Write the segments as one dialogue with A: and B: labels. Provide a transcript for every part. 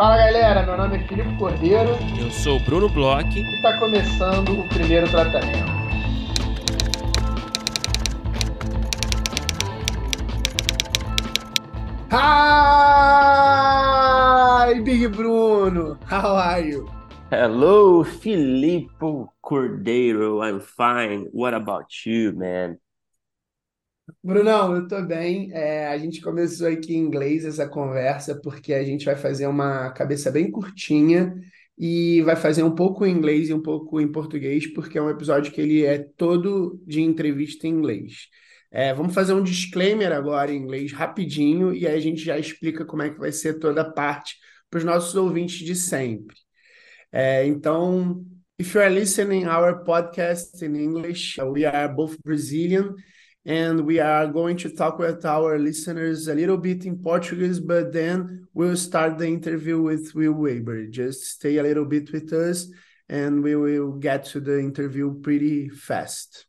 A: Fala galera, meu nome é Filipe Cordeiro.
B: Eu sou o Bruno Bloch.
A: E está começando o primeiro tratamento. Hi, Big Bruno. How are you?
B: Hello, Filipe Cordeiro. I'm fine. What about you, man?
A: Brunão, eu tô bem. É, a gente começou aqui em inglês essa conversa porque a gente vai fazer uma cabeça bem curtinha e vai fazer um pouco em inglês e um pouco em português, porque é um episódio que ele é todo de entrevista em inglês. É, vamos fazer um disclaimer agora em inglês rapidinho e aí a gente já explica como é que vai ser toda a parte para os nossos ouvintes de sempre. É, então, if you are listening our podcast in English, we are both Brazilian and we are going to talk with our listeners a little bit in Portuguese, but then we'll start the interview with Will Weber. Just stay a little bit with us and we will get to the interview pretty fast.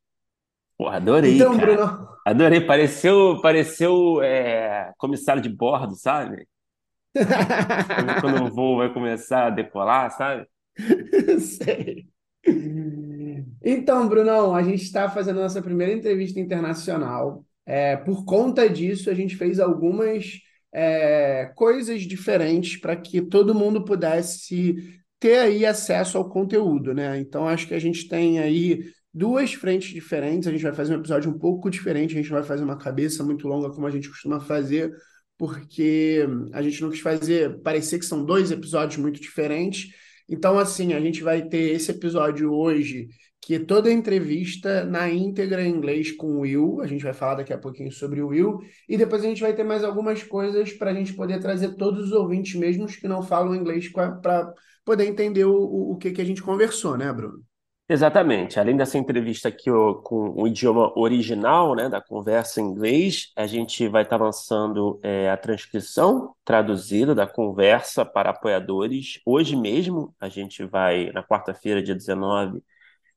B: Pô, adorei, então, cara. Bruno... Adorei. Pareceu, pareceu é, comissário de bordo, sabe? quando, quando o voo vai começar a decolar, sabe?
A: Sei. Então, Brunão, a gente está fazendo a nossa primeira entrevista internacional. É, por conta disso, a gente fez algumas é, coisas diferentes para que todo mundo pudesse ter aí acesso ao conteúdo, né? Então, acho que a gente tem aí duas frentes diferentes. A gente vai fazer um episódio um pouco diferente, a gente vai fazer uma cabeça muito longa, como a gente costuma fazer, porque a gente não quis fazer parecer que são dois episódios muito diferentes então, assim, a gente vai ter esse episódio hoje, que toda a entrevista na íntegra em inglês com o Will. A gente vai falar daqui a pouquinho sobre o Will. E depois a gente vai ter mais algumas coisas para a gente poder trazer todos os ouvintes, mesmo que não falam inglês, para poder entender o, o que, que a gente conversou, né, Bruno?
B: Exatamente. Além dessa entrevista aqui ó, com o idioma original, né, da conversa em inglês, a gente vai estar tá lançando é, a transcrição traduzida da conversa para apoiadores. Hoje mesmo, a gente vai, na quarta-feira, dia 19,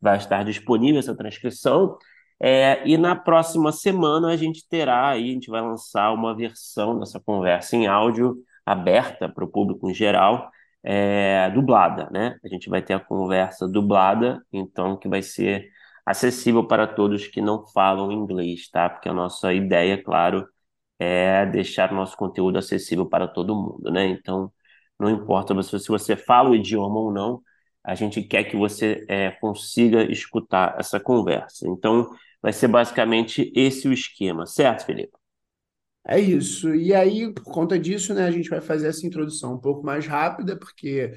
B: vai estar disponível essa transcrição. É, e na próxima semana a gente terá aí, a gente vai lançar uma versão dessa conversa em áudio aberta para o público em geral é, dublada, né? A gente vai ter a conversa dublada, então que vai ser acessível para todos que não falam inglês, tá? Porque a nossa ideia, claro, é deixar o nosso conteúdo acessível para todo mundo, né? Então, não importa se você fala o idioma ou não, a gente quer que você é, consiga escutar essa conversa. Então, vai ser basicamente esse o esquema, certo, Felipe?
A: É isso. E aí, por conta disso, né, a gente vai fazer essa introdução um pouco mais rápida, porque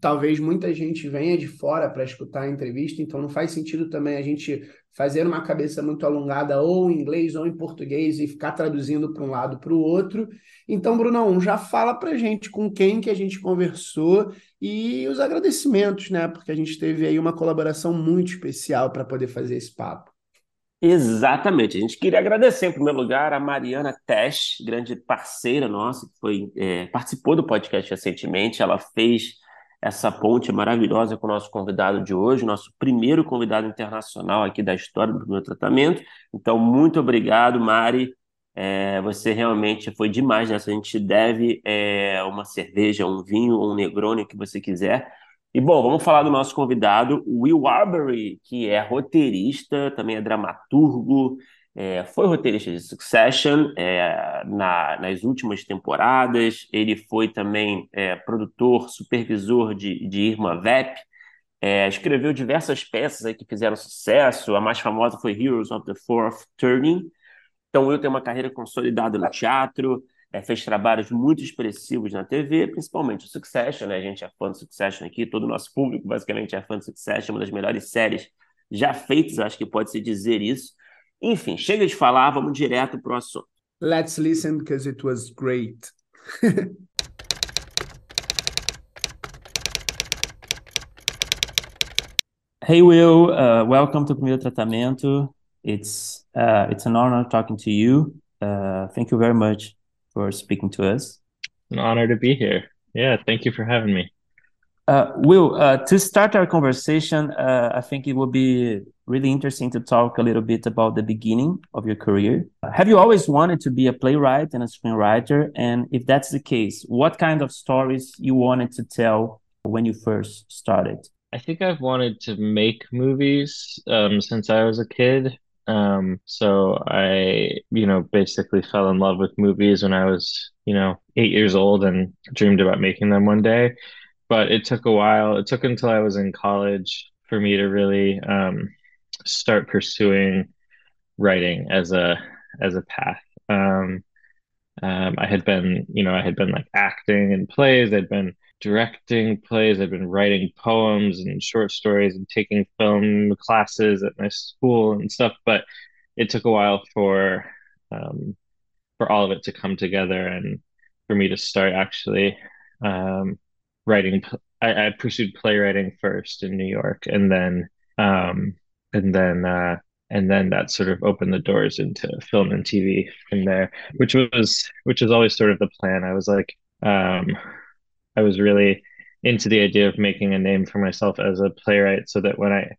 A: talvez muita gente venha de fora para escutar a entrevista, então não faz sentido também a gente fazer uma cabeça muito alongada ou em inglês ou em português e ficar traduzindo para um lado para o outro. Então, Brunão, já fala para gente com quem que a gente conversou e os agradecimentos, né? Porque a gente teve aí uma colaboração muito especial para poder fazer esse papo.
B: Exatamente. A gente queria agradecer, em primeiro lugar, a Mariana Tesh, grande parceira nossa, que foi, é, participou do podcast recentemente. Ela fez essa ponte maravilhosa com o nosso convidado de hoje, nosso primeiro convidado internacional aqui da história do meu tratamento. Então, muito obrigado, Mari. É, você realmente foi demais nessa. A gente deve é, uma cerveja, um vinho, um Negroni, o que você quiser e bom, vamos falar do nosso convidado, Will Arbery, que é roteirista, também é dramaturgo, é, foi roteirista de Succession é, na, nas últimas temporadas. Ele foi também é, produtor, supervisor de, de Irma Vep. É, escreveu diversas peças aí que fizeram sucesso. A mais famosa foi Heroes of the Fourth Turning. Então, Will tem uma carreira consolidada no teatro é, fez trabalhos muito expressivos na TV, principalmente o Succession, né? A gente é fã do Succession aqui, todo o nosso público basicamente é fã do Succession, uma das melhores séries já feitas, acho que pode-se dizer isso. Enfim, chega de falar, vamos direto para o assunto.
A: Let's listen because it was great.
C: hey Will, uh, welcome to Primeiro Tratamento. It's uh, it's an honor talking to you. Uh, thank you very much for speaking to us.
D: An honor to be here. Yeah, thank you for having me.
B: Uh, Will, uh, to start our conversation, uh, I think it would be really interesting to talk a little bit about the beginning of your career. Have you always wanted to be a playwright and a screenwriter? And if that's the case, what kind of stories you wanted to tell when you first started?
D: I think I've wanted to make movies um, since I was a kid. Um, so I, you know, basically fell in love with movies when I was, you know, eight years old and dreamed about making them one day. But it took a while. It took until I was in college for me to really um, start pursuing writing as a as a path. Um, um, I had been, you know, I had been like acting in plays. I'd been directing plays. I'd been writing poems and short stories and taking film classes at my school and stuff. But it took a while for um, for all of it to come together and for me to start actually um, writing. I, I, pursued playwriting first in New York, and then um, and then uh, and then that sort of opened the doors into film and TV from there, which was which was always sort of the plan. I was like, um, I was really into the idea of making a name for myself as a playwright, so that when I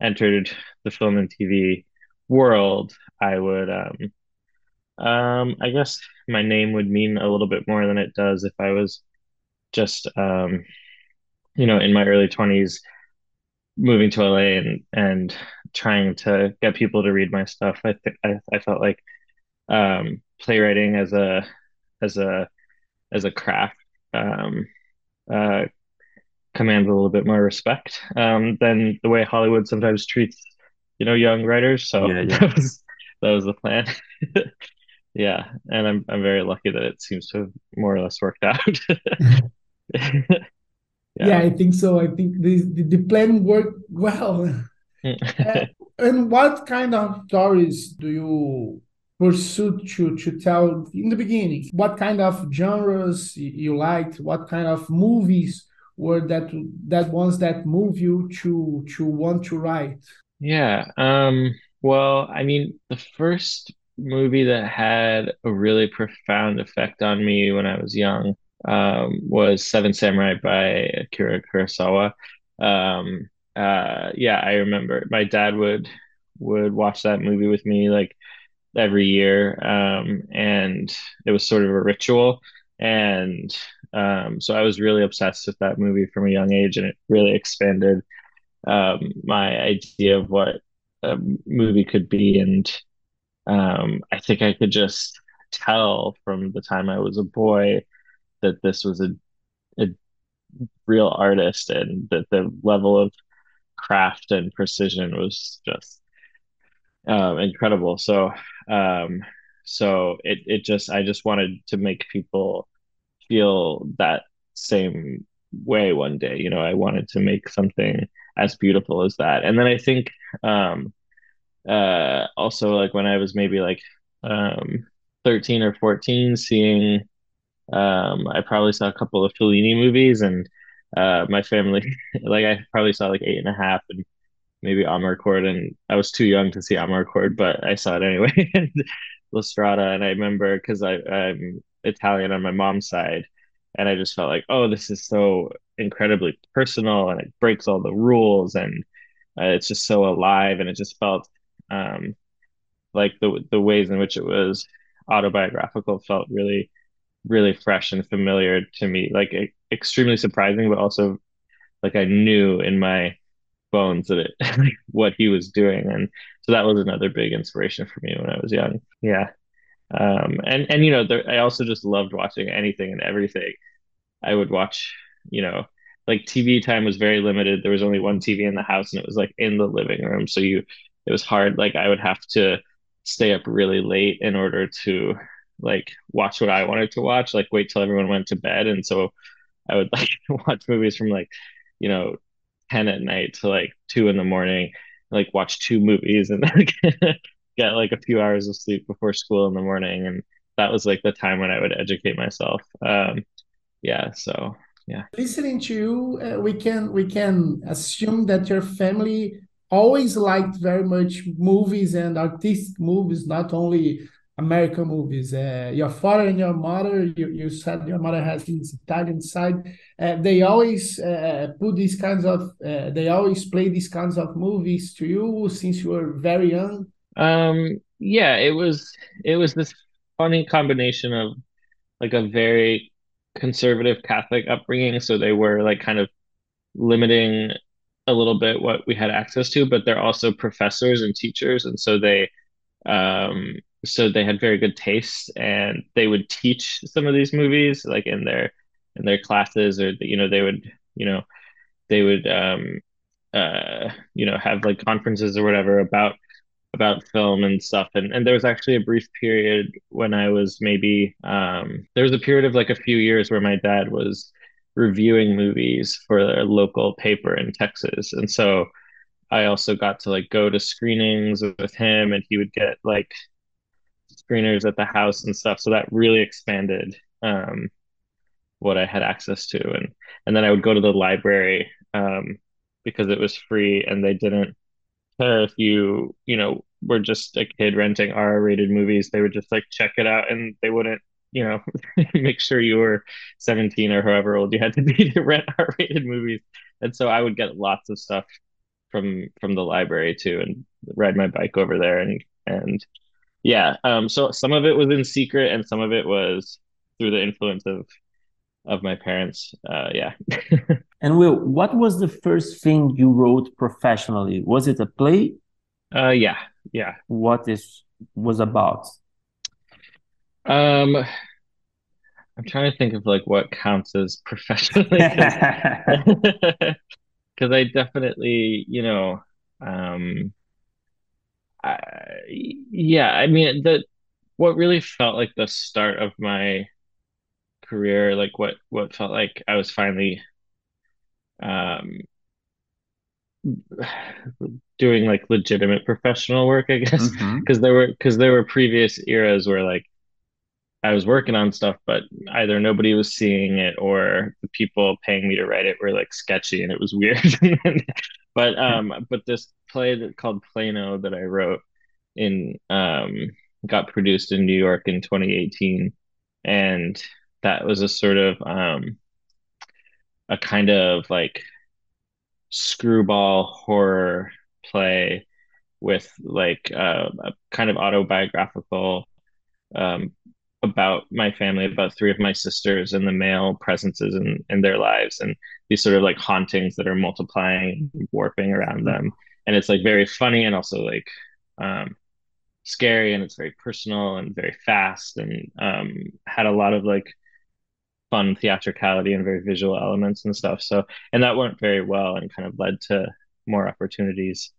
D: entered the film and TV world, I would, um, um, I guess my name would mean a little bit more than it does if I was just, um, you know, in my early twenties, moving to LA and and trying to get people to read my stuff. I think I, I felt like um, playwriting as a as a as a craft um, uh, commands a little bit more respect um, than the way Hollywood sometimes treats, you know, young writers. So yeah, yeah. that was that was the plan. yeah, and I'm I'm very lucky that it seems to have more or less worked out.
A: yeah. yeah. I think so. I think the the, plan worked well. uh, and what kind of stories do you pursue to to tell in the beginning what kind of genres you liked what kind of movies were that that ones that move you to to want to write
D: yeah um well i mean the first movie that had a really profound effect on me when i was young um, was seven samurai by akira kurosawa um uh yeah i remember my dad would would watch that movie with me like every year, um, and it was sort of a ritual. And um, so I was really obsessed with that movie from a young age, and it really expanded um, my idea of what a movie could be. And um, I think I could just tell from the time I was a boy that this was a, a real artist, and that the level of craft and precision was just um, incredible. So, um, so it it just I just wanted to make people feel that same way one day. You know, I wanted to make something as beautiful as that. And then I think um, uh, also like when I was maybe like um, 13 or 14, seeing um, I probably saw a couple of Fellini movies and uh, my family like I probably saw like eight and a half and maybe Amarcord, and I was too young to see Amarcord, but I saw it anyway. And La Strada, and I remember because I'm Italian on my mom's side, and I just felt like, oh, this is so incredibly personal, and it breaks all the rules, and uh, it's just so alive, and it just felt um, like the the ways in which it was autobiographical felt really, really fresh and familiar to me, like extremely surprising, but also like I knew in my bones that it what he was doing. And so that was another big inspiration for me when i was young. Yeah. Um and and you know there, i also just loved watching anything and everything. I would watch you know like tv time was very limited. There was only one tv in the house and it was like in the living room. So you it was hard. Like i would have to stay up really late in order to like watch what i wanted to watch like wait till everyone went to bed. And so i would like watch movies from like you know 10 at night to like 2 in the morning like watch two movies and then get like a few hours of sleep before school in the morning. And that was like the time when i would educate myself. Um yeah so yeah.
A: Listening to you uh, we can we can assume that your family always liked very much movies and artistic movies not only American movies. Uh, your father and your mother, you, you said your mother has this Italian side. Uh, they always uh, put these kinds of, uh, they always play these kinds of movies to you since you were very young.
D: Um, yeah, it was it was this funny combination of like a very conservative Catholic upbringing, so they were like kind of limiting a little bit what we had access to, but they're also professors and teachers, and so they um so they had very good taste and they would teach some of these movies like in their in their classes or you know they would you know they would um uh you know have like conferences or whatever about about film and stuff. And and there was actually a brief period when I was maybe um there was a period of like a few years where my dad was reviewing movies for a local paper in Texas. And so I also got to like go to screenings with him and he would get like screeners at the house and stuff. So that really expanded um, what I had access to. And and then I would go to the library um, because it was free and they didn't care if you, you know, were just a kid renting R-rated movies. They would just like check it out and they wouldn't, you know, make sure you were 17 or however old you had to be to rent R-rated movies. And so I would get lots of stuff from from the library too and ride my bike over there and and yeah um so some of it was in secret and some of it was through the influence of of my parents uh yeah.
B: And will what was the first thing you wrote professionally? Was it a play?
D: Uh yeah yeah.
B: What is was about?
D: Um i'm trying to think of like what counts as professionally. Because I definitely, you know, um, I, yeah, I mean, the what really felt like the start of my career, like what what felt like I was finally um doing like legitimate professional work, I guess, because mm-hmm. there were because there were previous eras where like I was working on stuff, but either nobody was seeing it or the people paying me to write it were like sketchy and it was weird. but um, but this play that called Plano that I wrote in um got produced in New York in 2018, and that was a sort of um a kind of like screwball horror play with like uh, a kind of autobiographical um, about my family, about three of my sisters and the male presences in, in their lives and these sort of like hauntings that are multiplying, and warping around them. And it's like very funny and also like um, scary and it's very personal and very fast and um, had a lot of like fun theatricality and very visual elements and stuff. So, and that went very well and kind of led to more opportunities.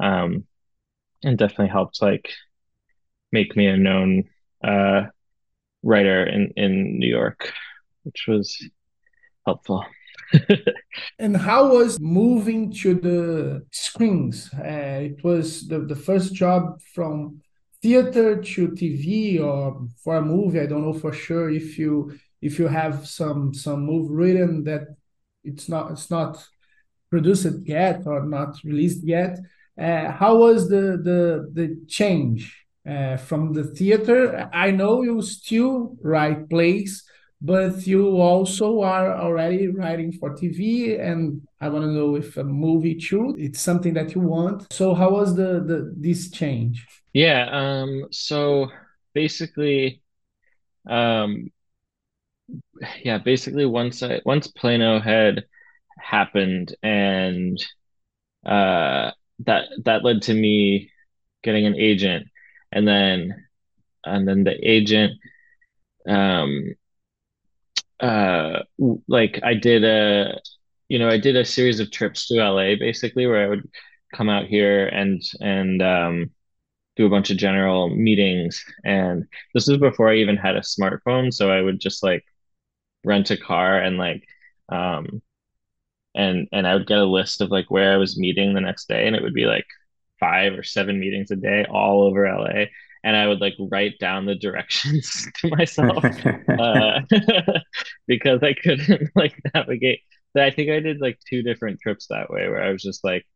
D: Um, and definitely helped like make me a known uh, writer in in New York, which was helpful.
A: and how was moving to the screens? Uh, it was the, the first job from theater to TV or for a movie. I don't know for sure if you if you have some some move written that it's not it's not produced yet or not released yet. Uh, how was the the the change uh, from the theater. I know you still write plays, but you also are already writing for TV, and I want to know if a movie too. It's something that you want. So how was the the this change?
D: Yeah. Um. So basically, um. Yeah. Basically, once I once Plano had happened, and uh, that that led to me getting an agent and then and then the agent um uh like I did a you know I did a series of trips to LA basically where I would come out here and and um do a bunch of general meetings. And this was before I even had a smartphone so I would just like rent a car and like um and and I would get a list of like where I was meeting the next day and it would be like five or seven meetings a day all over LA. And I would like write down the directions to myself uh, because I couldn't like navigate. So I think I did like two different trips that way where I was just like,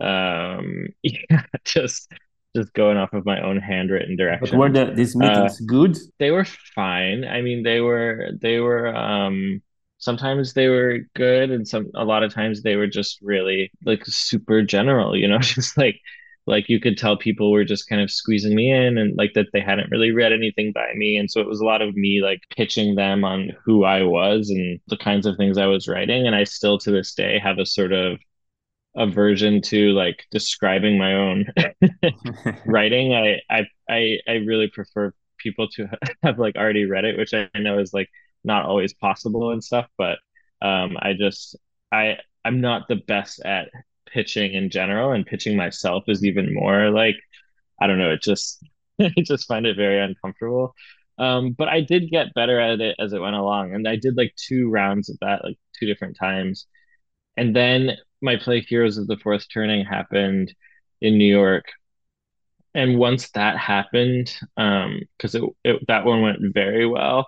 D: um, yeah, just just going off of my own handwritten directions.
B: But were the, these meetings uh, good?
D: They were fine. I mean, they were they were um sometimes they were good and some a lot of times they were just really like super general, you know, just like like you could tell people were just kind of squeezing me in and like that they hadn't really read anything by me. And so it was a lot of me like pitching them on who I was and the kinds of things I was writing. And I still to this day have a sort of aversion to like describing my own writing. I, I I I really prefer people to have like already read it which I know is like not always possible and stuff but um I just I I'm not the best at pitching in general and pitching myself is even more like I don't know, it just I just find it very uncomfortable. Um, but I did get better at it as it went along, and I did like two rounds of that, like two different times. And then my play Heroes of the Fourth Turning happened in New York. And once that happened, um, because it, it that one went very well,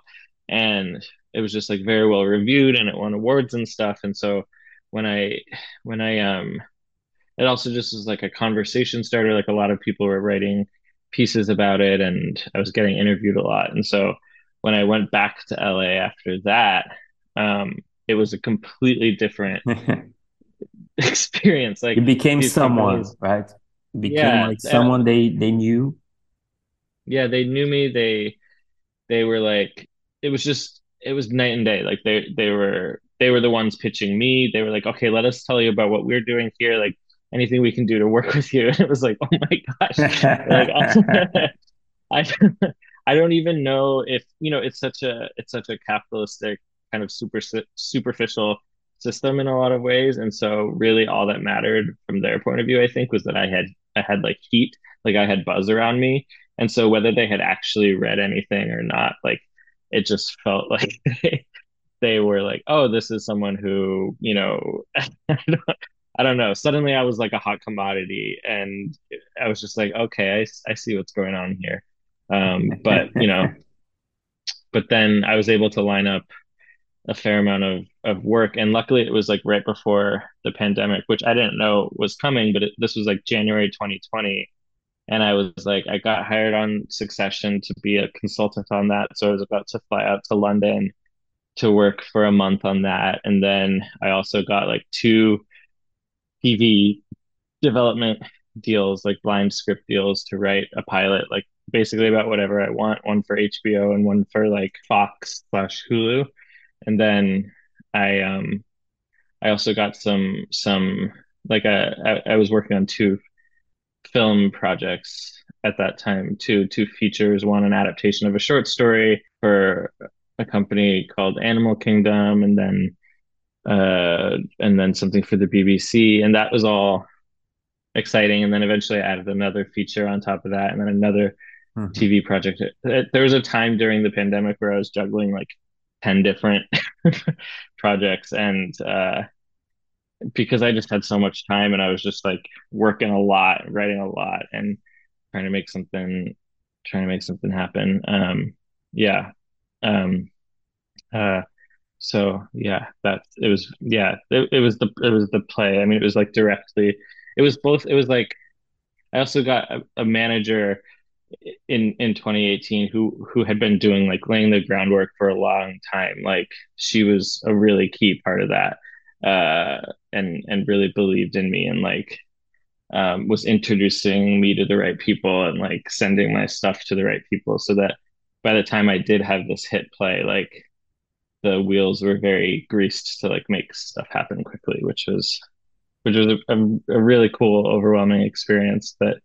D: and it was just like very well reviewed, and it won awards and stuff. And so when I when I um it also just was like a conversation starter. Like a lot of people were writing pieces about it, and I was getting interviewed a lot. And so when I went back to LA after that, um, it was a completely different experience. Like
B: it became someone, companies, right? You became yeah, like someone they they knew.
D: Yeah, they knew me. They they were like it was just it was night and day. Like they they were they were the ones pitching me. They were like, okay, let us tell you about what we're doing here. Like anything we can do to work with you. And it was like, oh my gosh, like I, I don't even know if you know it's such a it's such a capitalistic kind of super superficial system in a lot of ways, and so really all that mattered from their point of view, I think, was that I had I had like heat, like I had buzz around me, and so whether they had actually read anything or not, like it just felt like they, they were like, oh, this is someone who, you know, I don't know. Suddenly I was like a hot commodity and I was just like, okay, I, I see what's going on here. Um, but, you know, but then I was able to line up a fair amount of, of work. And luckily it was like right before the pandemic, which I didn't know was coming, but it, this was like January 2020. And I was like, I got hired on Succession to be a consultant on that. So I was about to fly out to London to work for a month on that. And then I also got like two TV development deals, like blind script deals to write a pilot, like basically about whatever I want, one for HBO and one for like Fox slash Hulu. And then I um I also got some some like a, I, I was working on two film projects at that time, two two features, one an adaptation of a short story for a company called Animal Kingdom, and then uh, and then something for the BBC, and that was all exciting. And then eventually, I added another feature on top of that, and then another mm-hmm. TV project. There was a time during the pandemic where I was juggling like ten different projects, and uh, because I just had so much time, and I was just like working a lot, writing a lot, and trying to make something, trying to make something happen. Um, yeah. Um, uh, so yeah that it was yeah it, it was the it was the play i mean it was like directly it was both it was like i also got a, a manager in in 2018 who who had been doing like laying the groundwork for a long time like she was a really key part of that uh and and really believed in me and like um was introducing me to the right people and like sending my stuff to the right people so that by the time I did have this hit play like the wheels were very greased to like make stuff happen quickly, which was which was a, a, really cool, overwhelming experience that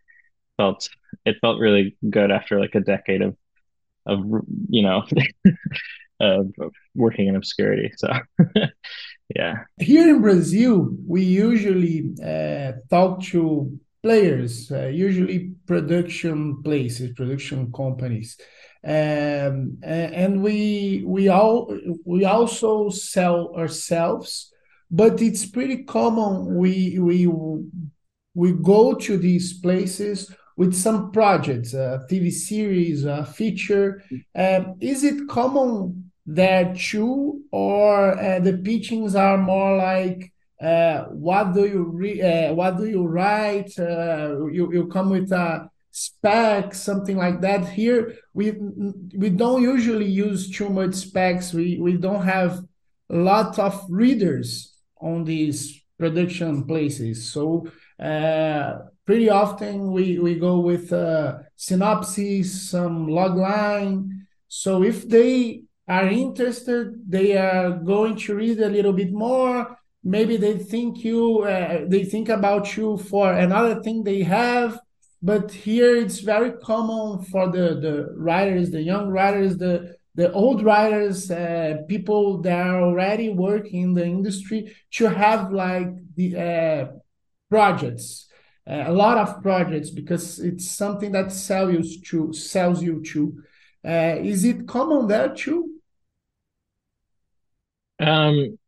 D: felt it felt really good after like a decade of of you know of working in obscurity. So yeah.
A: Here in Brazil, we usually uh, talk to players, uh, usually production places, production companies um, and we we all we also sell ourselves but it's pretty common we we we go to these places with some projects a tv series a feature um, is it common there too or uh, the pitchings are more like uh, what do you re- uh, what do you write uh, you, you come with a specs, something like that. Here we we don't usually use too much specs. We we don't have a lot of readers on these production places. So uh, pretty often we we go with uh, synopsis, some log line. So if they are interested, they are going to read a little bit more. Maybe they think you uh, they think about you for another thing they have. But here it's very common for the the writers the young writers the the old writers uh, people that are already working in the industry to have like the uh, projects uh, a lot of projects because it's something that sells you to sells you to. Uh, is it common there too
D: um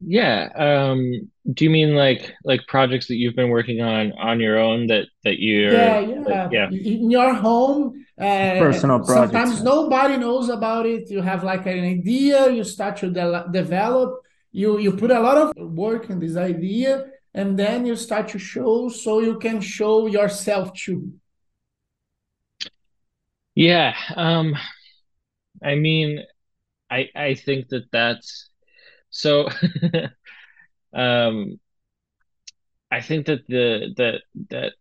D: yeah. Um, do you mean like like projects that you've been working on on your own that that you're
A: yeah yeah
D: yeah
A: in your home uh,
B: Personal projects,
A: sometimes nobody knows about it you have like an idea you start to de- develop you you put a lot of work in this idea and then you start to show so you can show yourself too
D: yeah. Um, I mean, I I think that that's so. um, I think that the that that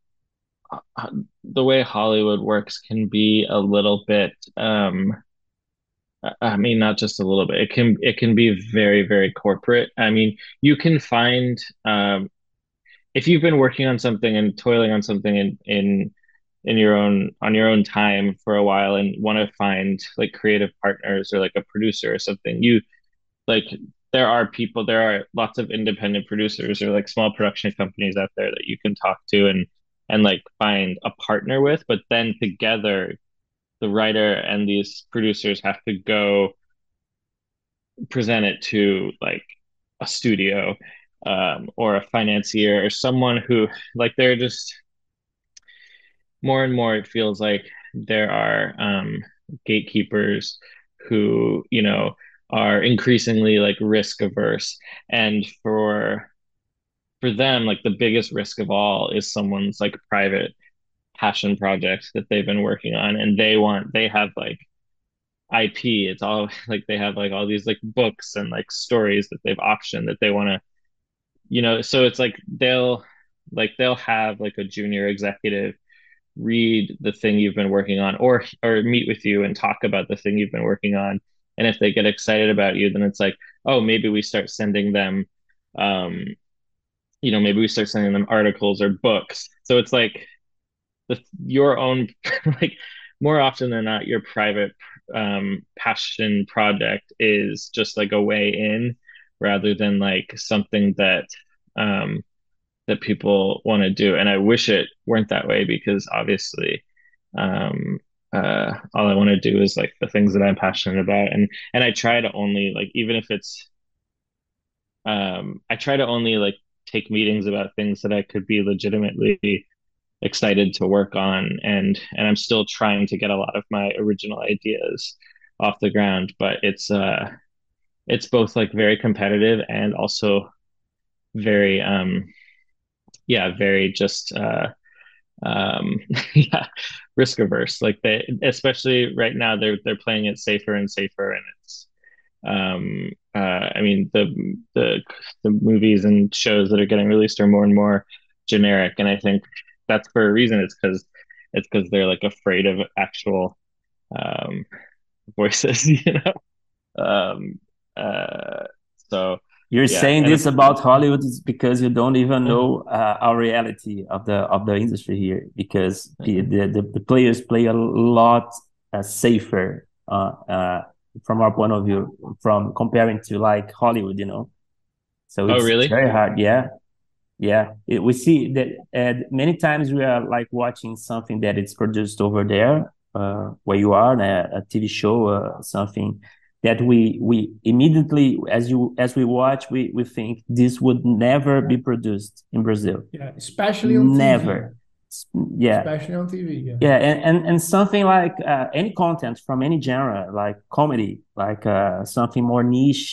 D: uh, the way Hollywood works can be a little bit um I mean not just a little bit it can it can be very very corporate I mean you can find um if you've been working on something and toiling on something in in in your own on your own time for a while and want to find like creative partners or like a producer or something you like there are people there are lots of independent producers or like small production companies out there that you can talk to and and like find a partner with but then together the writer and these producers have to go present it to like a studio um, or a financier or someone who like they're just more and more it feels like there are um, gatekeepers who you know are increasingly like risk averse and for for them like the biggest risk of all is someone's like private passion project that they've been working on. And they want they have like IP it's all like they have like all these like books and like stories that they've optioned that they want to you know so it's like they'll like they'll have like a junior executive read the thing you've been working on or or meet with you and talk about the thing you've been working on. And if they get excited about you then it's like oh maybe we start sending them um you know maybe we start sending them articles or books. So it's like the your own like more often than not your private um passion project is just like a way in rather than like something that um that people want to do and i wish it weren't that way because obviously um uh all i want to do is like the things that i'm passionate about and and i try to only like even if it's um i try to only like take meetings about things that i could be legitimately excited to work on and and i'm still trying to get a lot of my original ideas off the ground but it's uh it's both like very competitive and also very um yeah very just uh um yeah risk averse like they especially right now they're they're playing it safer and safer and it's um uh i mean the the the movies and shows that are getting released are more and more generic and i think that's for a reason. It's because it's because they're like afraid of actual um voices you know? Um uh so
B: You're
D: yeah
B: saying this about Hollywood is because you don't even know uh, our reality of the of the industry here. Because the the, the, the players play a lot uh, safer uh, uh, from our point of view, from comparing to like Hollywood, you know. So
D: oh
B: it's, it's
D: really
B: very hard. Yeah, yeah. It, we see that uh, many times we are like watching something that is produced over there, uh, where you are, a, a TV show, uh, something that we we immediately as you as we watch we we think this would never be produced in Brazil.
A: Yeah especially on tv
B: never. Yeah.
A: Especially on tv yeah.
B: Yeah and and, and something like uh, any content from any genre like comedy like uh, something more niche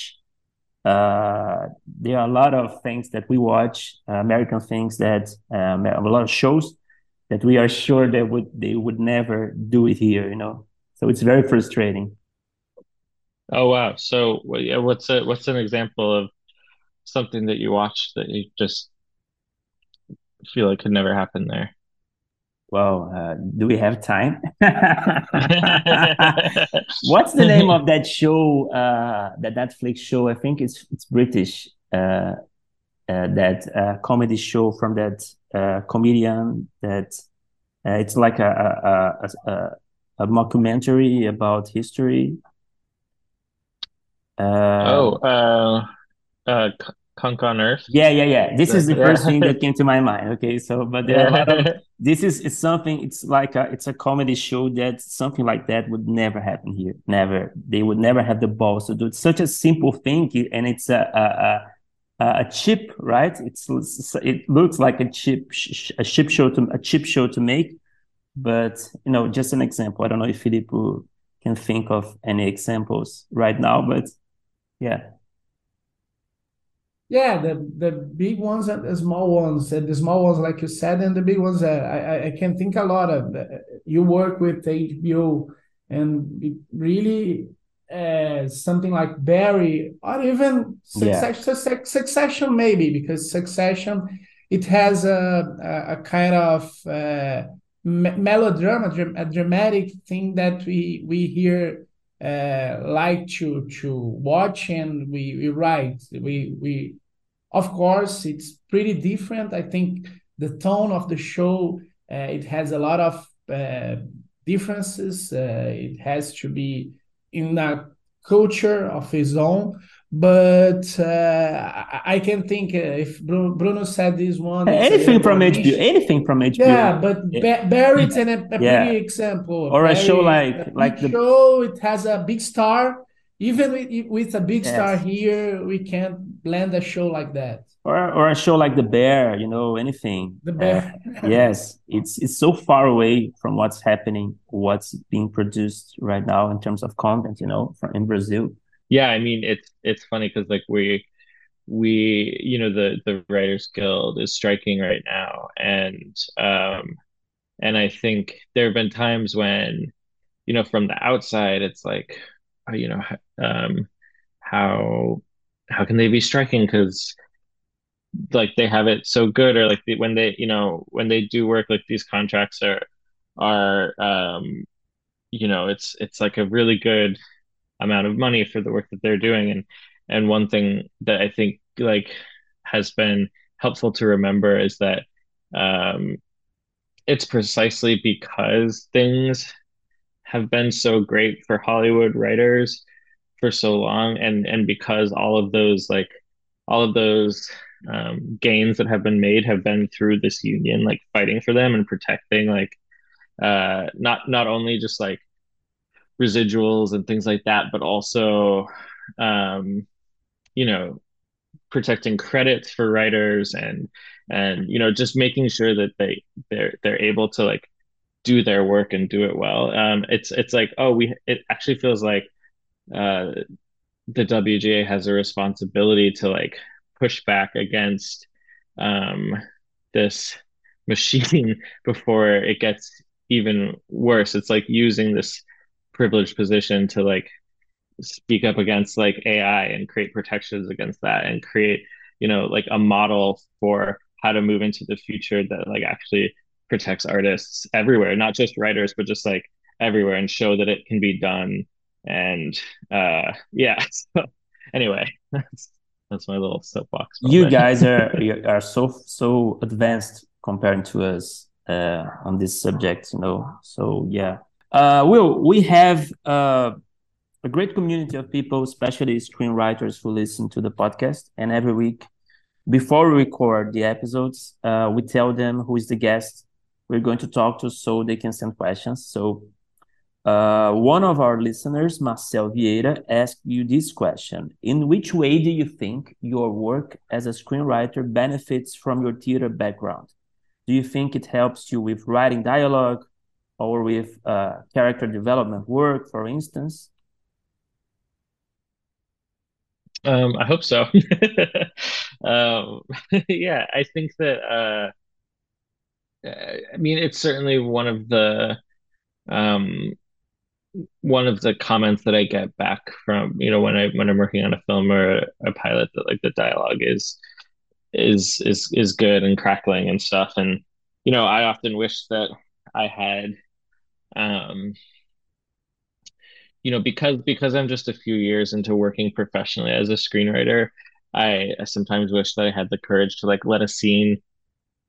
B: uh, there are a lot of things that we watch uh, American things that um, a lot of shows that we are sure they would they would never do it here. You know, so it's very frustrating.
D: Oh wow! So what's a what's an example of something that you watched that you just feel like could never happen there?
B: Well, uh, do we have time? What's the name of that show? Uh, that Netflix show? I think it's it's British. Uh, uh that uh, comedy show from that uh, comedian. That it's like a a, a a, mockumentary about history.
D: Oh, um, uh, uh, Cunk on Earth.
B: Yeah, yeah, yeah. This is the yeah. first thing that came to my mind. Okay, so but there yeah. of, this is it's something. It's like a it's a comedy show that something like that would never happen here. Never. They would never have the balls to do it. Such a simple thing, and it's a a, a, a chip, right? It's it looks like a chip a chip show to a chip show to make, but you know, just an example. I don't know if Filippo can think of any examples right now, but yeah.
A: Yeah, the the big ones and the small ones. And the small ones, like you said, and the big ones. Uh, I I can think a lot of. Uh, you work with HBO, and it really uh, something like Barry, or even Succession, yeah. Succession maybe because Succession it has a a, kind of uh, melodrama, a dramatic thing that we we hear uh, like to to watch and we, we write. We we of course it's pretty different. I think the tone of the show uh, it has a lot of uh, differences. Uh, it has to be in a culture of its own but uh, I can think uh, if Bruno said this one,
B: anything from HBO, anything from HBO.
A: Yeah, but yeah. Barry is an, a, a yeah. pretty example.
B: Or Barry, a show like a like
A: the show. It has a big star. Even with, with a big yes. star here, we can't blend a show like that.
B: Or, or a show like The Bear, you know, anything.
A: The Bear.
B: Uh, yes, it's it's so far away from what's happening, what's being produced right now in terms of content, you know, from in Brazil
D: yeah i mean it's it's funny because like we we you know the the writers guild is striking right now and um and i think there have been times when you know from the outside it's like oh, you know um how how can they be striking because like they have it so good or like when they you know when they do work like these contracts are are um you know it's it's like a really good amount of money for the work that they're doing. And and one thing that i think like has been helpful to remember is that um it's precisely because things have been so great for hollywood writers for so long and and because all of those like all of those um, gains that have been made have been through this union like fighting for them and protecting like uh not not only just like residuals and things like that, but also, um, you know, protecting credits for writers and and you know just making sure that they they're they're able to like do their work and do it well. Um, it's it's like oh we it actually feels like uh, the WGA has a responsibility to like push back against um, this machine before it gets even worse. It's like using this privileged position to like speak up against like AI and create protections against that and create, you know, like a model for how to move into the future that like actually protects artists everywhere, not just writers, but just like everywhere and show that it can be done. And uh yeah. So anyway, that's that's my little soapbox.
B: Moment. You guys are are so so advanced compared to us uh on this subject, you know. So yeah, uh, Will, we have uh, a great community of people, especially screenwriters who listen to the podcast. And every week, before we record the episodes, uh, we tell them who is the guest we're going to talk to so they can send questions. So, uh, one of our listeners, Marcel Vieira, asked you this question In which way do you think your work as a screenwriter benefits from your theater background? Do you think it helps you with writing dialogue, or with uh, character development work, for instance?
D: Um, I hope so. um, yeah, I think that uh, I mean, it's certainly one of the um, one of the comments that I get back from you know when I when I'm working on a film or a, pilot that like the dialogue is is is is good and crackling and stuff and you know I often wish that I had um you know because because I'm just a few years into working professionally as a screenwriter I, sometimes wish that I had the courage to like let a scene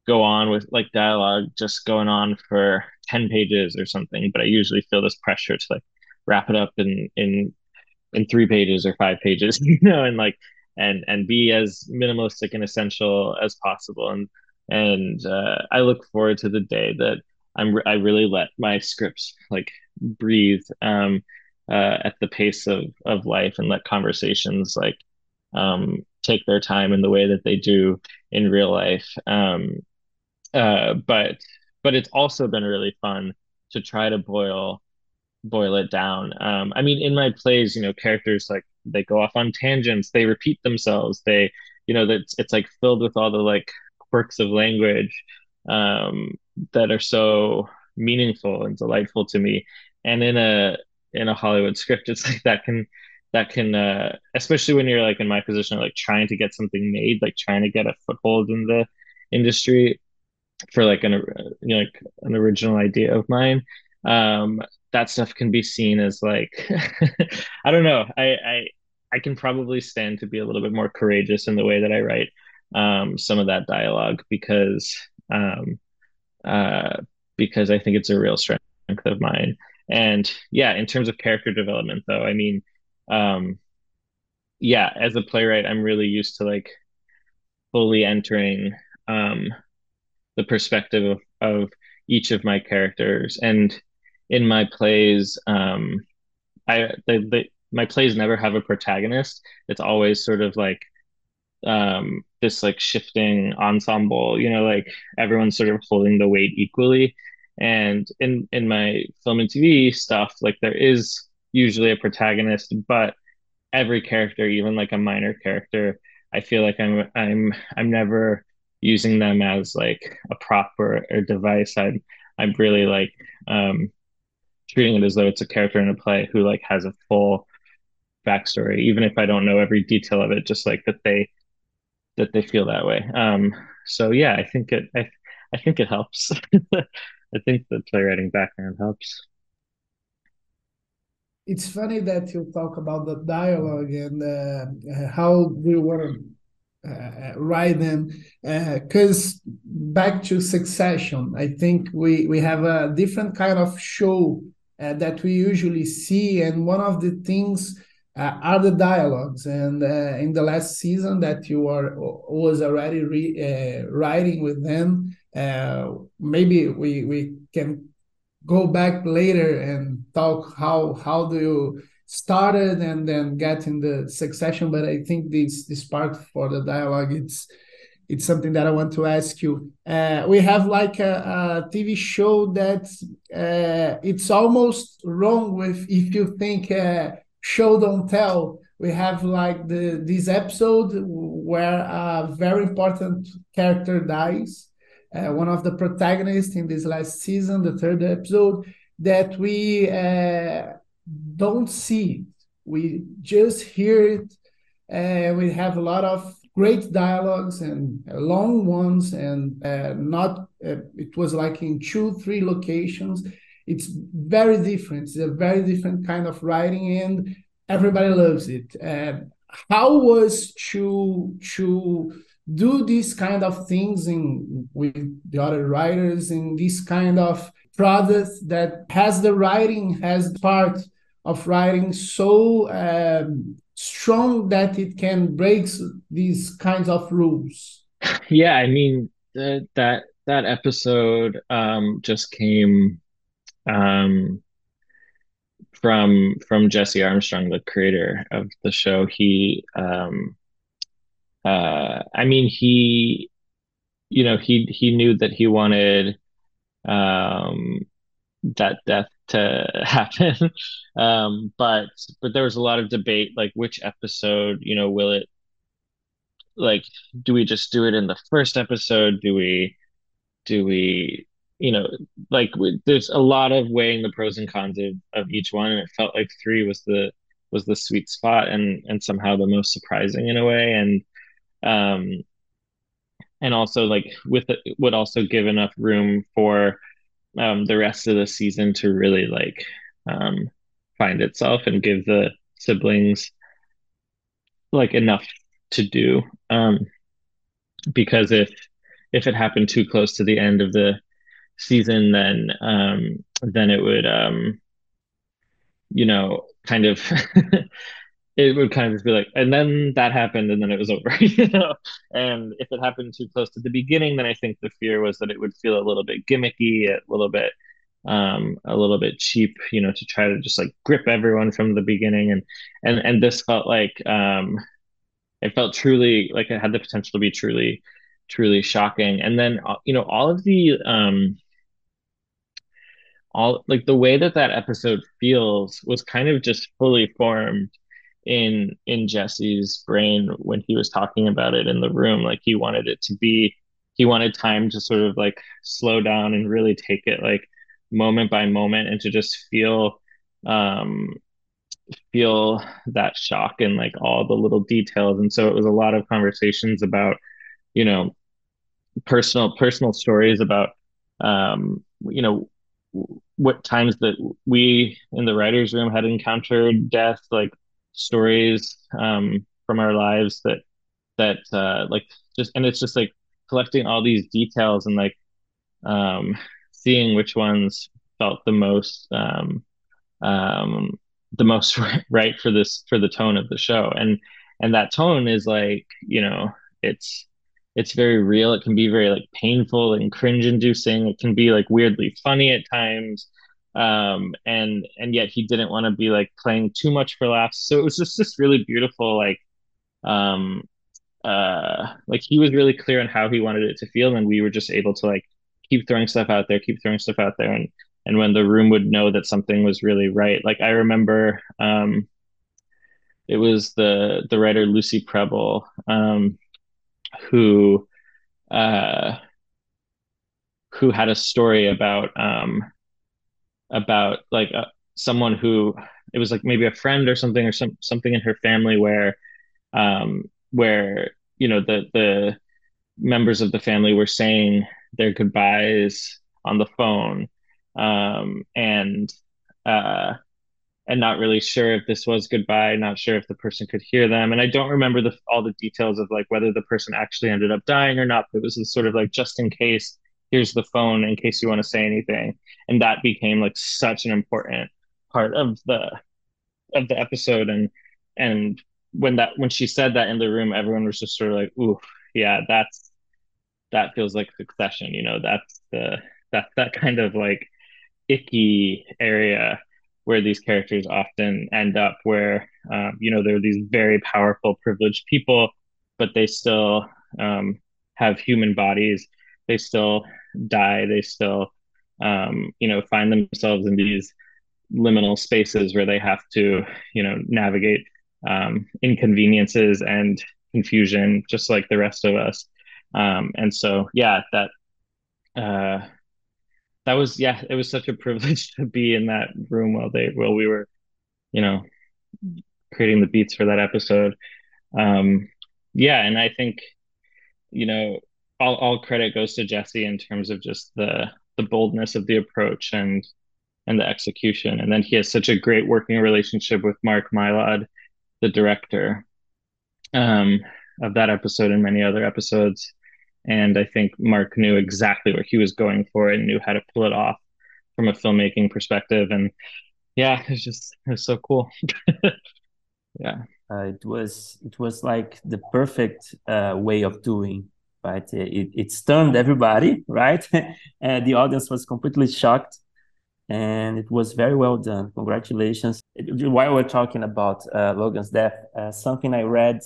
D: go on with like dialogue just going on for 10 pages or something but i usually feel this pressure to like wrap it up in in in three pages or five pages you know and like and and be as minimalistic and essential as possible. And and uh, i look forward to the day that i'm i really let my scripts like breathe um uh, at the pace of of life and let conversations like um take their time in the way that they do in real life um uh, but but it's also been really fun to try to boil boil it down. Um, I mean, in my plays, you know, characters like they go off on tangents, they repeat themselves, they, you know, that it's, it's like filled with all the like quirks of language um, that are so meaningful and delightful to me. And in a in a Hollywood script, it's like that can that can uh, especially when you're like in my position, like trying to get something made, like trying to get a foothold in the industry for like an you know, like an original idea of mine um that stuff can be seen as like i don't know i i i can probably stand to be a little bit more courageous in the way that i write um some of that dialogue because um uh because i think it's a real strength of mine and yeah in terms of character development though i mean um yeah as a playwright i'm really used to like fully entering um the perspective of, of each of my characters. And in my plays, um, I they, they, my plays never have a protagonist. It's always sort of like um, this like shifting ensemble. You know, like everyone's sort of holding the weight equally. And in in my film and TV stuff, like there is usually a protagonist, but every character, even like a minor character, I feel like I'm I'm I'm never using them as like a prop or a device. I'm I'm really like um, treating it as though it's a character in a play who like has a full backstory, even if I don't know every detail of it. Just like that they that they feel that way. Um, so yeah, I think it I I think it helps. I think the playwriting background helps.
A: It's funny that you talk about the dialogue and uh, how we want to uh, write them because uh, back to succession i think we we have a different kind of show uh, that we usually see and one of the things uh, are the dialogues and uh, in the last season that you are was already re, uh, writing with them maybe we we can go back later and talk how how do you started and then get in the succession but i think this this part for the dialogue it's it's something that i want to ask you. Uh, we have like a, a tv show that uh, it's almost wrong with if you think uh, show don't tell we have like the this episode where a very important character dies uh, one of the protagonists in this last season the third episode that we uh, don't see. We just hear it. And we have a lot of great dialogues and long ones, and uh, not, uh, it was like in two, three locations. It's very different. It's a very different kind of writing, and everybody loves it. Uh, how was to to do these kind of things in with the other writers in this kind of product that has the writing has part of writing so um, strong that it can break these kinds of rules.
D: Yeah, I mean that that that episode um, just came um, from from Jesse Armstrong, the creator of the show. He, um, uh, I mean, he, you know, he he knew that he wanted um, that death to happen. um, but but there was a lot of debate, like which episode, you know, will it like do we just do it in the first episode? Do we do we you know like we, there's a lot of weighing the pros and cons of, of each one and it felt like three was the was the sweet spot and and somehow the most surprising in a way. And um and also like with it would also give enough room for um the rest of the season to really like um find itself and give the siblings like enough to do um because if if it happened too close to the end of the season then um then it would um you know kind of it would kind of just be like and then that happened and then it was over you know? And if it happened too close to the beginning then i think the fear was that it would feel a little bit gimmicky a little bit um a little bit cheap you know to try to just like grip everyone from the beginning. And and and this felt like um it felt truly like it had the potential to be truly truly shocking. And then uh, you know all of the um all like the way that that episode feels was kind of just fully formed in in Jesse's brain when he was talking about it in the room. Like he wanted it to be he wanted time to sort of like slow down and really take it like moment by moment and to just feel um feel that shock and like all the little details. And so it was a lot of conversations about you know personal personal stories about um you know what times that we in the writers room had encountered death like stories um from our lives that that uh like just and it's just like collecting all these details and like um seeing which ones felt the most um um the most right for this for the tone of the show. And and that tone is like you know it's it's very real. It can be very like painful and cringe inducing it can be like weirdly funny at times. Um and and yet he didn't want to be like playing too much for laughs. So it was just this really beautiful like um uh like he was really clear on how he wanted it to feel and we were just able to like keep throwing stuff out there keep throwing stuff out there and and when the room would know that something was really right. Like i remember um it was the the writer lucy prebble um who uh who had a story about um about like uh, someone who it was like maybe a friend or something or some something in her family where um where you know the the members of the family were saying their goodbyes on the phone um and uh and not really sure if this was goodbye, not sure if the person could hear them. And I don't remember the, all the details of like whether the person actually ended up dying or not. But it was sort of like just in case, here's the phone in case you want to say anything. And that became like such an important part of the of the episode. And and when that when she said that in the room, everyone was just sort of like, ooh, yeah, that's that feels like succession, you know, that's the that that kind of like icky area where these characters often end up where um, you know they're these very powerful privileged people but they still um, have human bodies. They still die. They still um, you know find themselves in these liminal spaces where they have to you know navigate um, inconveniences and confusion just like the rest of us. Um, and so yeah that uh, that was yeah it was such a privilege to be in that room while they while we were you know creating the beats for that episode. Um yeah and i think you know all, all credit goes to jesse in terms of just the the boldness of the approach and and the execution. And then he has such a great working relationship with mark mylod the director um of that episode and many other episodes and I think Mark knew exactly what he was going for and knew how to pull it off from a filmmaking perspective. And yeah, it's just it was so cool. yeah.
B: Uh, it was it was like the perfect uh, way of doing right it, it stunned everybody right and the audience was completely shocked and it was very well done congratulations while we're talking about uh, logan's death uh, something i read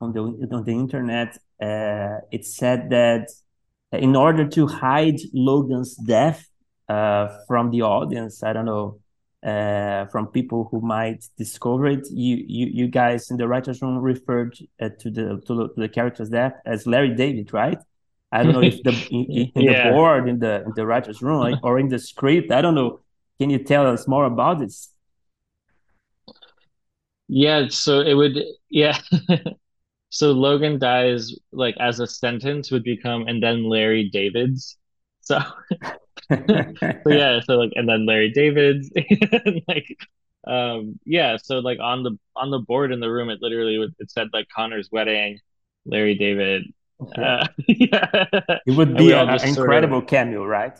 B: on the on the internet uh, it said that in order to hide Logan's death uh, from the audience, I don't know, uh, from people who might discover it, you you, you guys in the writers' room referred uh, to the to the, to the character's death as Larry David, right? I don't know if the in, in yeah. the board, in the in the writers' room, like, or in the script. I don't know. Can you tell us more about this?
D: Yeah, so it would yeah. so Logan dies like as a sentence would become and then Larry David's. So, so yeah, so like and then Larry David's like um yeah, so like on the on the board in the room it literally it said like Connor's wedding, Larry David. Okay. Uh,
B: yeah. It would be an incredible sort of... cameo, right?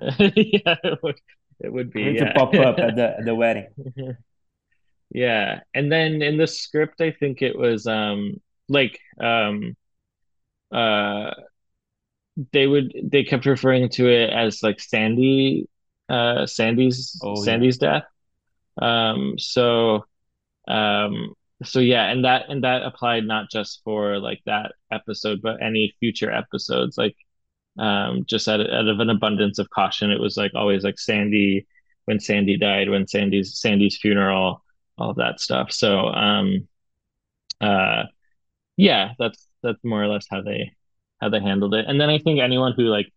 D: yeah, it would, it would be
B: yeah. to pop up at the at the wedding.
D: Yeah. And then in the script, I think it was um like um uh they would they kept referring to it as like Sandy uh Sandy's oh, Sandy's yeah. death. Um so um so yeah and that and that applied not just for like that episode but any future episodes like um just out, out of an abundance of caution it was like always like Sandy when Sandy died when Sandy's Sandy's funeral all that stuff. So um uh yeah, that's that's more or less how they how they handled it. And then I think anyone who like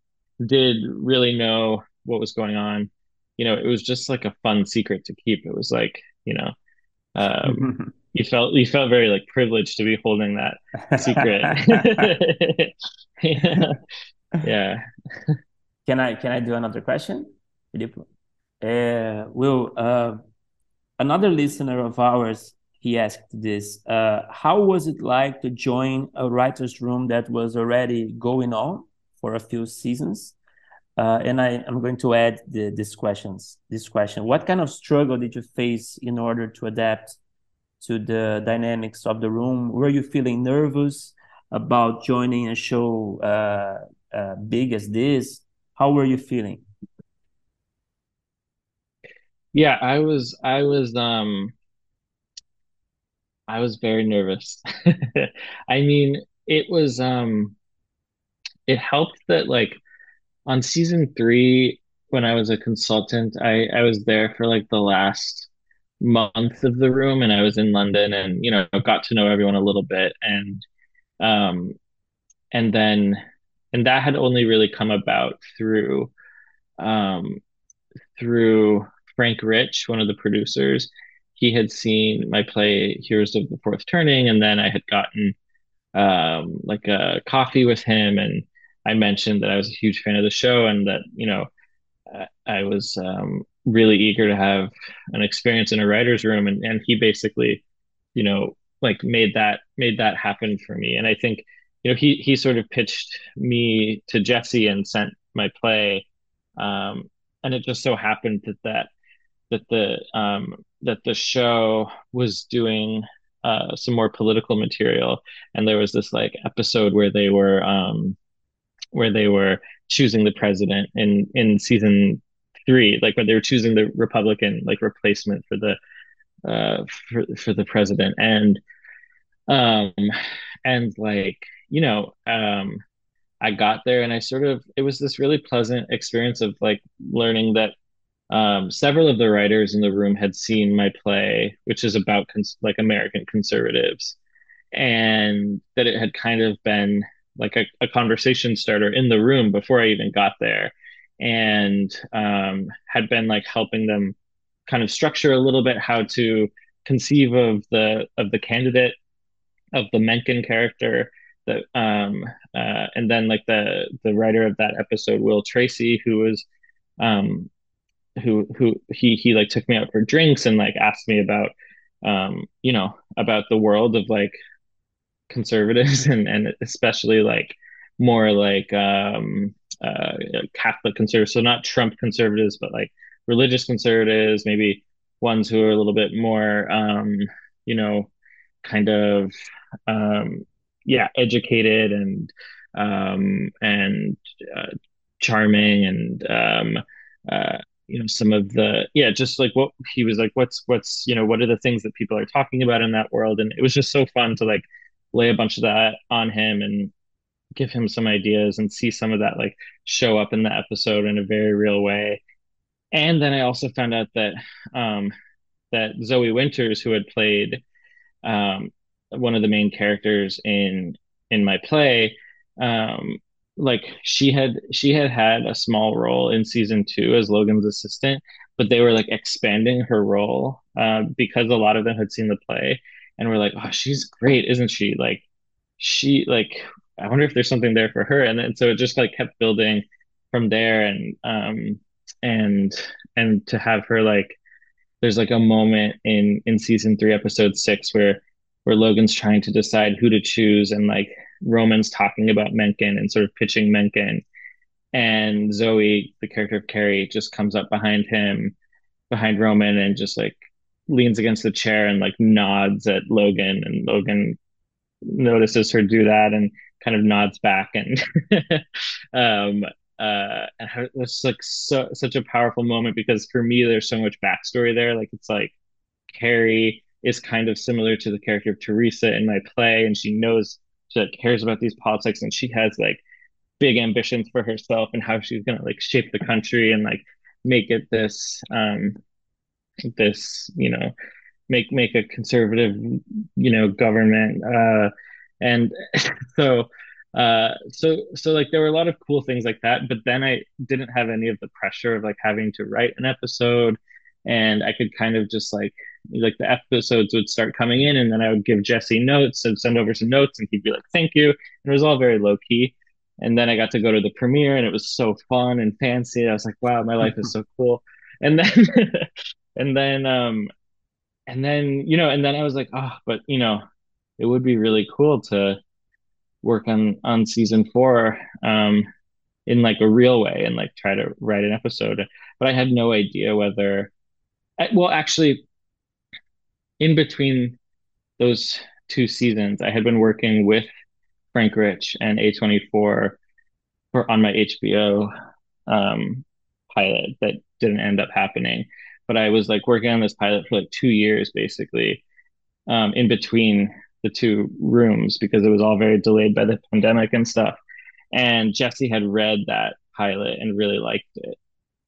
D: did really know what was going on, you know, it was just like a fun secret to keep. It was like, you know, um you felt you felt very like privileged to be holding that secret. yeah. yeah.
B: Can I can I do another question? Uh, Will, uh, another listener of ours he asked this uh, how was it like to join a writer's room that was already going on for a few seasons? Uh, and I, am going to add the, this questions this question. What kind of struggle did you face in order to adapt to the dynamics of the room? Were you feeling nervous about joining a show uh, uh big as this? How were you feeling?
D: Yeah, I was I was um I was very nervous. I mean, it was um it helped that like on season 3 when I was a consultant, I I was there for like the last month of the room and I was in London and you know, got to know everyone a little bit and um and then and that had only really come about through um through Frank Rich, one of the producers, he had seen my play Heroes of the Fourth Turning, and then I had gotten um, like a coffee with him, and I mentioned that I was a huge fan of the show, and that you know I was um, really eager to have an experience in a writer's room, and and he basically, you know, like made that made that happen for me, and I think you know he he sort of pitched me to Jesse and sent my play, um, and it just so happened that that that the um, that the show was doing uh, some more political material, and there was this like episode where they were um, where they were choosing the president in in season three, like when they were choosing the Republican like replacement for the uh, for for the president, and um and like you know um I got there and I sort of it was this really pleasant experience of like learning that um, several of the writers in the room had seen my play, which is about cons- like American conservatives, and that it had kind of been like a, a conversation starter in the room before I even got there, and um, had been like helping them kind of structure a little bit how to conceive of the of the candidate of the Mencken character that um uh and then like the the writer of that episode Will Tracy who was um who who he he like took me out for drinks and like asked me about um you know about the world of like conservatives and and especially like more like um uh catholic conservatives. So not trump conservatives but like religious conservatives maybe ones who are a little bit more um you know kind of um yeah educated and um and uh, charming and um uh you know some of the yeah just like what he was like what's what's you know what are the things that people are talking about in that world? And it was just so fun to like lay a bunch of that on him and give him some ideas and see some of that like show up in the episode in a very real way. And then i also found out that um that zoe winters who had played um one of the main characters in in my play um like she had she had had a small role in season two as Logan's assistant, but they were like expanding her role uh, because a lot of them had seen the play and were like, "Oh, she's great, isn't she?" Like she like I wonder if there's something there for her, and then so it just like kept building from there, and um and and to have her like there's like a moment in in season three episode six where where Logan's trying to decide who to choose and like Roman's talking about Mencken and sort of pitching Mencken and Zoe, the character of Carrie, just comes up behind him, behind Roman, and just like leans against the chair and like nods at Logan, and Logan notices her do that and kind of nods back, and um, uh, it was like so such a powerful moment because for me, there's so much backstory there. Like it's like Carrie is kind of similar to the character of Teresa in my play, and she knows she like, cares about these politics, and she has like big ambitions for herself and how she's gonna like shape the country and like make it this um this you know make make a conservative you know government uh and so uh so so like there were a lot of cool things like that but then i didn't have any of the pressure of like having to write an episode and i could kind of just like like the episodes would start coming in and then i would give jesse notes and send over some notes and he'd be like thank you and it was all very low key and then I got to go to the premiere and it was so fun and fancy. I was like, wow, my life is so cool. And then and then um and then you know and then I was like, oh, but you know, it would be really cool to work on on season 4 um in like a real way and like try to write an episode. But I had no idea whether well actually in between those two seasons, I had been working with Frank Rich and A24 for on my HBO um, pilot that didn't end up happening. But I was like working on this pilot for like two years basically um, in between the two rooms because it was all very delayed by the pandemic and stuff. And Jesse had read that pilot and really liked it.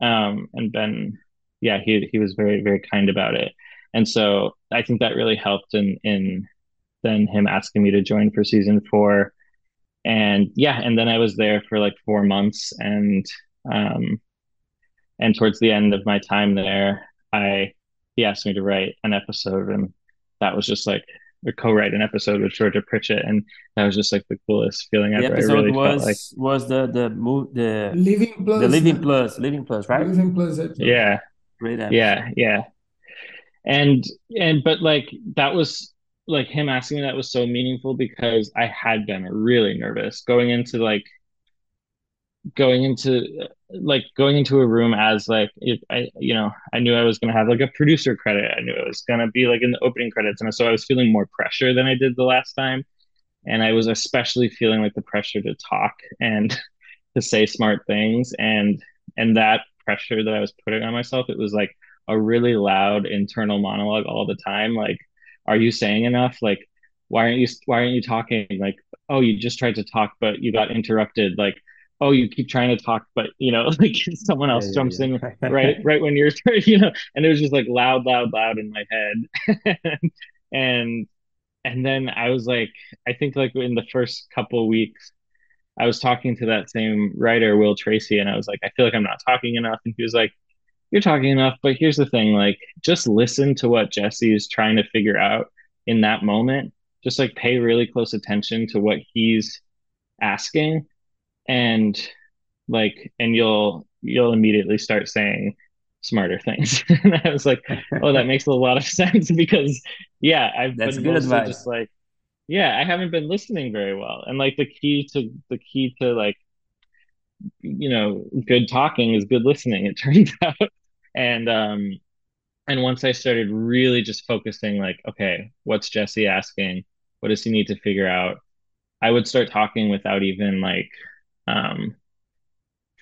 D: Um, and Ben, yeah, he he was very very kind about it. And so I think that really helped in in then him asking me to join for season four. And yeah, and then I was there for like four months and um and towards the end of my time there, I he asked me to write an episode and that was just like or co-write an episode with Georgia Pritchett, and that was just like the coolest feeling
B: the
D: ever.
B: episode
D: really
B: was
D: like...
B: was the the move the
A: Living Plus,
B: the Living Plus, Living Plus, right?
A: Living Plus,
D: yeah,
B: great episode.
D: yeah, yeah, and and but like that was like him asking me that was so meaningful because I had been really nervous going into like going into like going into a room as like if I you know I knew I was gonna have like a producer credit. I knew it was gonna be like in the opening credits. And so I was feeling more pressure than I did the last time. And I was especially feeling like the pressure to talk and to say smart things. And and that pressure that I was putting on myself it was like a really loud internal monologue all the time like are you saying enough? Like why aren't you why aren't you talking? Like oh you just tried to talk but you got interrupted. Like oh you keep trying to talk but you know like someone else yeah, jumps yeah, yeah. in right right when you're you know and it was just like loud loud loud in my head. And and then i was like i think like in the first couple weeks i was talking to that same writer will tracy and i was like i feel like i'm not talking enough and he was like you're talking enough but here's the thing like just listen to what jesse is trying to figure out in that moment. Just like pay really close attention to what he's asking and like and you'll you'll immediately start saying smarter things. And i was like oh that makes a lot of sense because yeah i've
B: That's
D: been
B: good
D: mostly
B: advice.
D: just like yeah i haven't been listening very well. And like the key to the key to like you know good talking is good listening it turns out and um and once i started really just focusing like okay what's jesse asking? What does he need to figure out? I would start talking without even like um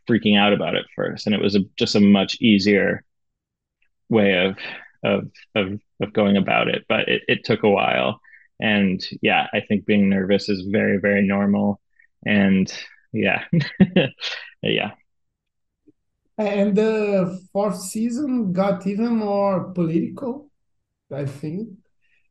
D: freaking out about it first. And it was a, just a much easier way of of of, of going about it. But it, it took a while. And yeah i think being nervous is very very normal. And yeah. Yeah
A: And the fourth season got even more political, I think.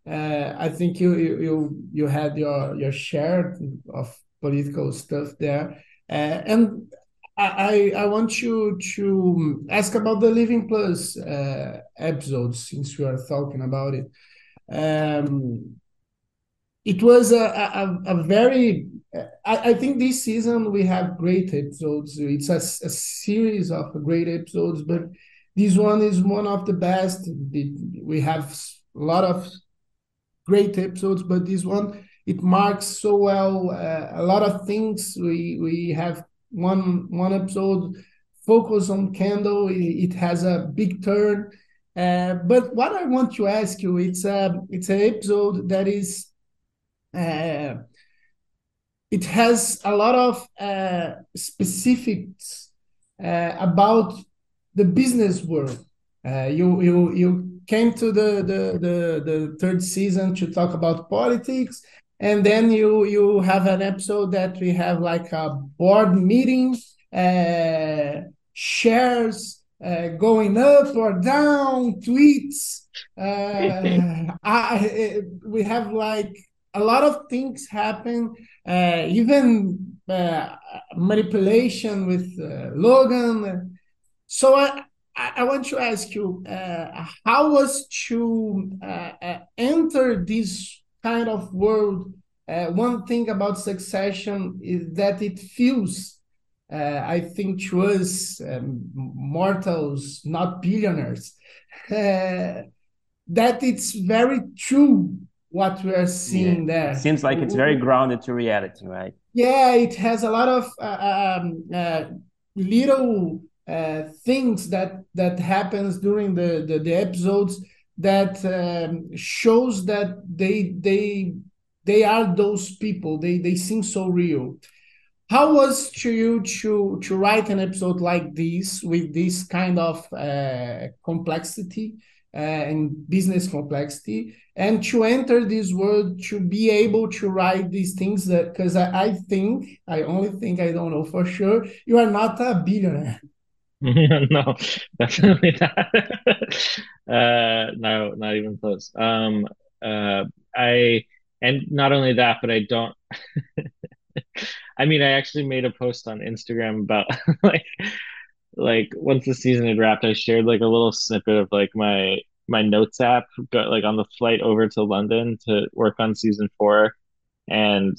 A: Uh, I think you, you you had your your share of political stuff there. Uh, and I, I want you to ask about the Living Plus uh, episodes since we are talking about it. Um, it was a, a, a very, I, I, think this season we have great episodes. It's a, a series of great episodes, but this one is one of the best. We have a lot of great episodes, but this one it marks so well uh, a lot of things. We we have one one episode focus on Kendall It, has a big turn. Uh, but what I want to ask you, it's a it's an episode that is, it has a lot of uh, specifics uh, about the business world. Uh, you you you came to the, the the the third season to talk about politics, and then you you have an episode that we have like a board meeting uh, shares uh, going up or down tweets uh, I, we have like a lot of things happen uh, even uh, manipulation with uh, logan. So i I want to ask you uh, how was to enter this kind of world, uh, one thing about Succession is that it feels, uh, I think, to us um, mortals, not billionaires, uh, that it's very true what we are seeing yeah. there.
B: It seems like it's very grounded to reality, right?
A: Yeah, it has a lot of uh, um, uh, little uh, things that that happens during the, the, the episodes that um, shows that they they they are those people. They they seem so real. How was to you to to write an episode like this with this kind of uh, complexity uh, and business complexity, and to enter this world to be able to write these things that because I, I think I only think I don't know for sure you are not a billionaire.
D: no, definitely not. uh, no, not even close. Um, uh, I and not only that, but I don't. I mean, I actually made a post on Instagram about like like once the season had wrapped, I shared like a little snippet of like my my notes app got like on the flight over to London to work on season four, and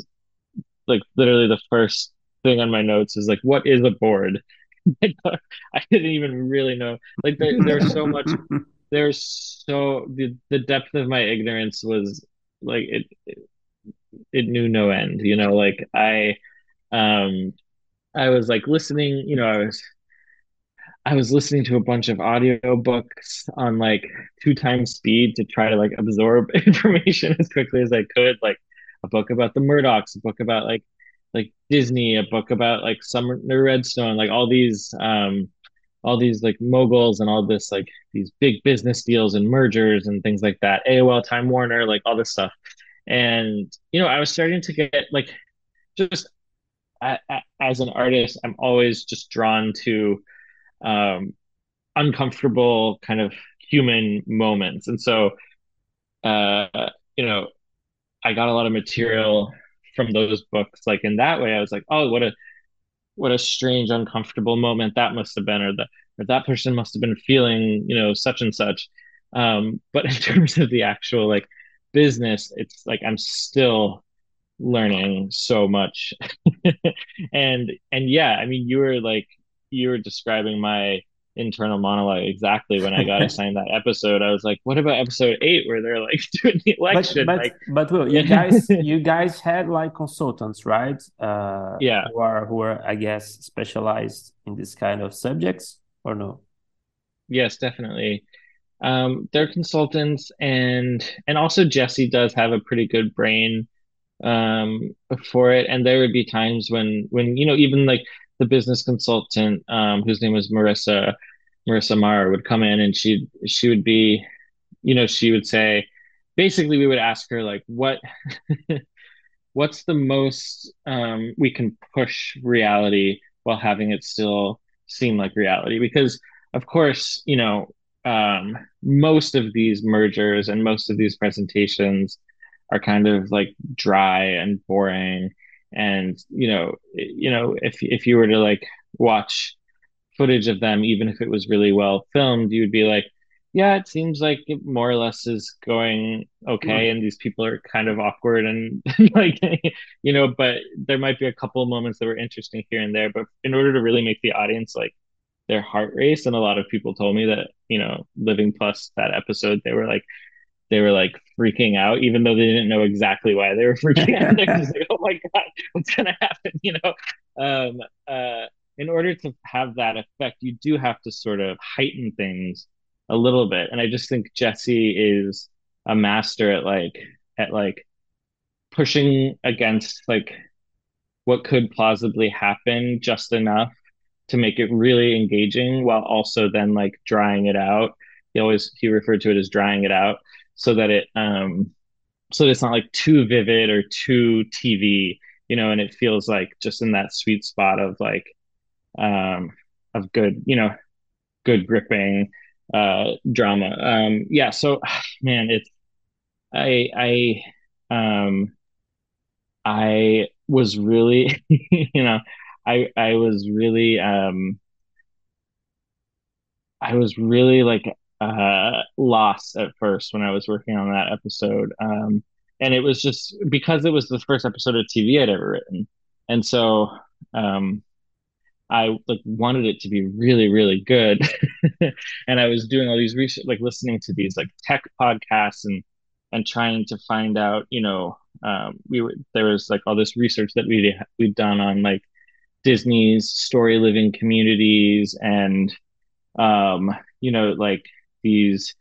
D: like literally the first thing on my notes is like, "What is a board?" I didn't even really know. Like there, there's so much. There's so the the depth of my ignorance was like it, it. It knew no end. You know, like I, um, I was like listening. You know, I was. I was listening to a bunch of audio books on like two times speed to try to like absorb information as quickly as I could. Like a book about the Murdochs, a book about like like Disney, a book about like Sumner Redstone, like all these um all these like moguls and all this like these big business deals and mergers and things like that. AOL, Time Warner, like all this stuff. And you know, I was starting to get like just as an artist, I'm always just drawn to um uncomfortable kind of human moments. And so uh you know, I got a lot of material from those books. Like in that way i was like oh what a what a strange uncomfortable moment that must have been or that or that person must have been feeling you know such and such. Um but in terms of the actual like business it's like i'm still learning so much. And and yeah i mean you were like you were describing my internal monologue exactly when I got assigned that episode. I was like, what about episode eight where they're like doing the election?
B: But,
D: but, like,
B: but Will, you guys you guys had like consultants, right? Uh,
D: yeah.
B: Who are who are I guess specialized in this kind of subjects or no?
D: Yes, definitely. Um, they're consultants and and also Jesse does have a pretty good brain um for it and there would be times when when you know even like the business consultant um whose name was Marissa Marissa Marr would come in and she she would be, you know, she would say, basically we would ask her like what what's the most um, we can push reality while having it still seem like reality? Because of course you know um, most of these mergers and most of these presentations are kind of like dry and boring and you know you know if if you were to like watch footage of them even if it was really well filmed you would be like yeah it seems like it more or less is going okay mm-hmm. and these people are kind of awkward and like you know but there might be a couple of moments that were interesting here and there but in order to really make the audience like their heart race and a lot of people told me that you know living plus that episode they were like they were like freaking out, even though they didn't know exactly why they were freaking out. They're just like, oh my God, what's going to happen? You know, um, uh, in order to have that effect, you do have to sort of heighten things a little bit. And I just think Jesse is a master at like, at like pushing against like what could plausibly happen just enough to make it really engaging while also then like drying it out. He always, he referred to it as drying it out so that it um so that it's not like too vivid or too TV, you know, and it feels like just in that sweet spot of like um of good, you know, good gripping uh drama. Um yeah, so man, it's I I um I was really you know, I I was really um I was really like uh, lost at first when I was working on that episode. Um, and it was just because it was the first episode of TV I'd ever written. And so um, I like wanted it to be really, really good. and I was doing all these research, like listening to these like tech podcasts and and trying to find out, you know, um, we were there was like all this research that we we'd done on like Disney's story living communities and um, you know, like these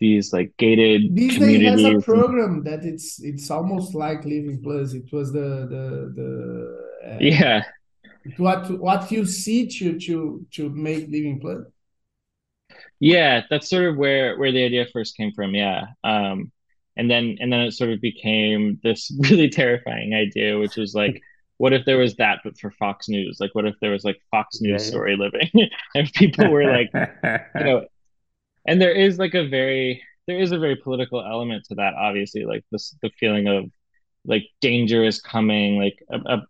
D: these like gated
A: Disney has a program that it's it's almost like Living Plus. It was the the the
D: uh, yeah.
A: What what you see to to to make Living Plus?
D: Yeah, that's sort of where where the idea first came from. Yeah, um, and then and then it sort of became this really terrifying idea, which was like. what if there was that but for Fox News? Like what if there was like Fox News yeah, story living and people were like you know and there is like a very there is a very political element to that obviously like this the feeling of like danger is coming like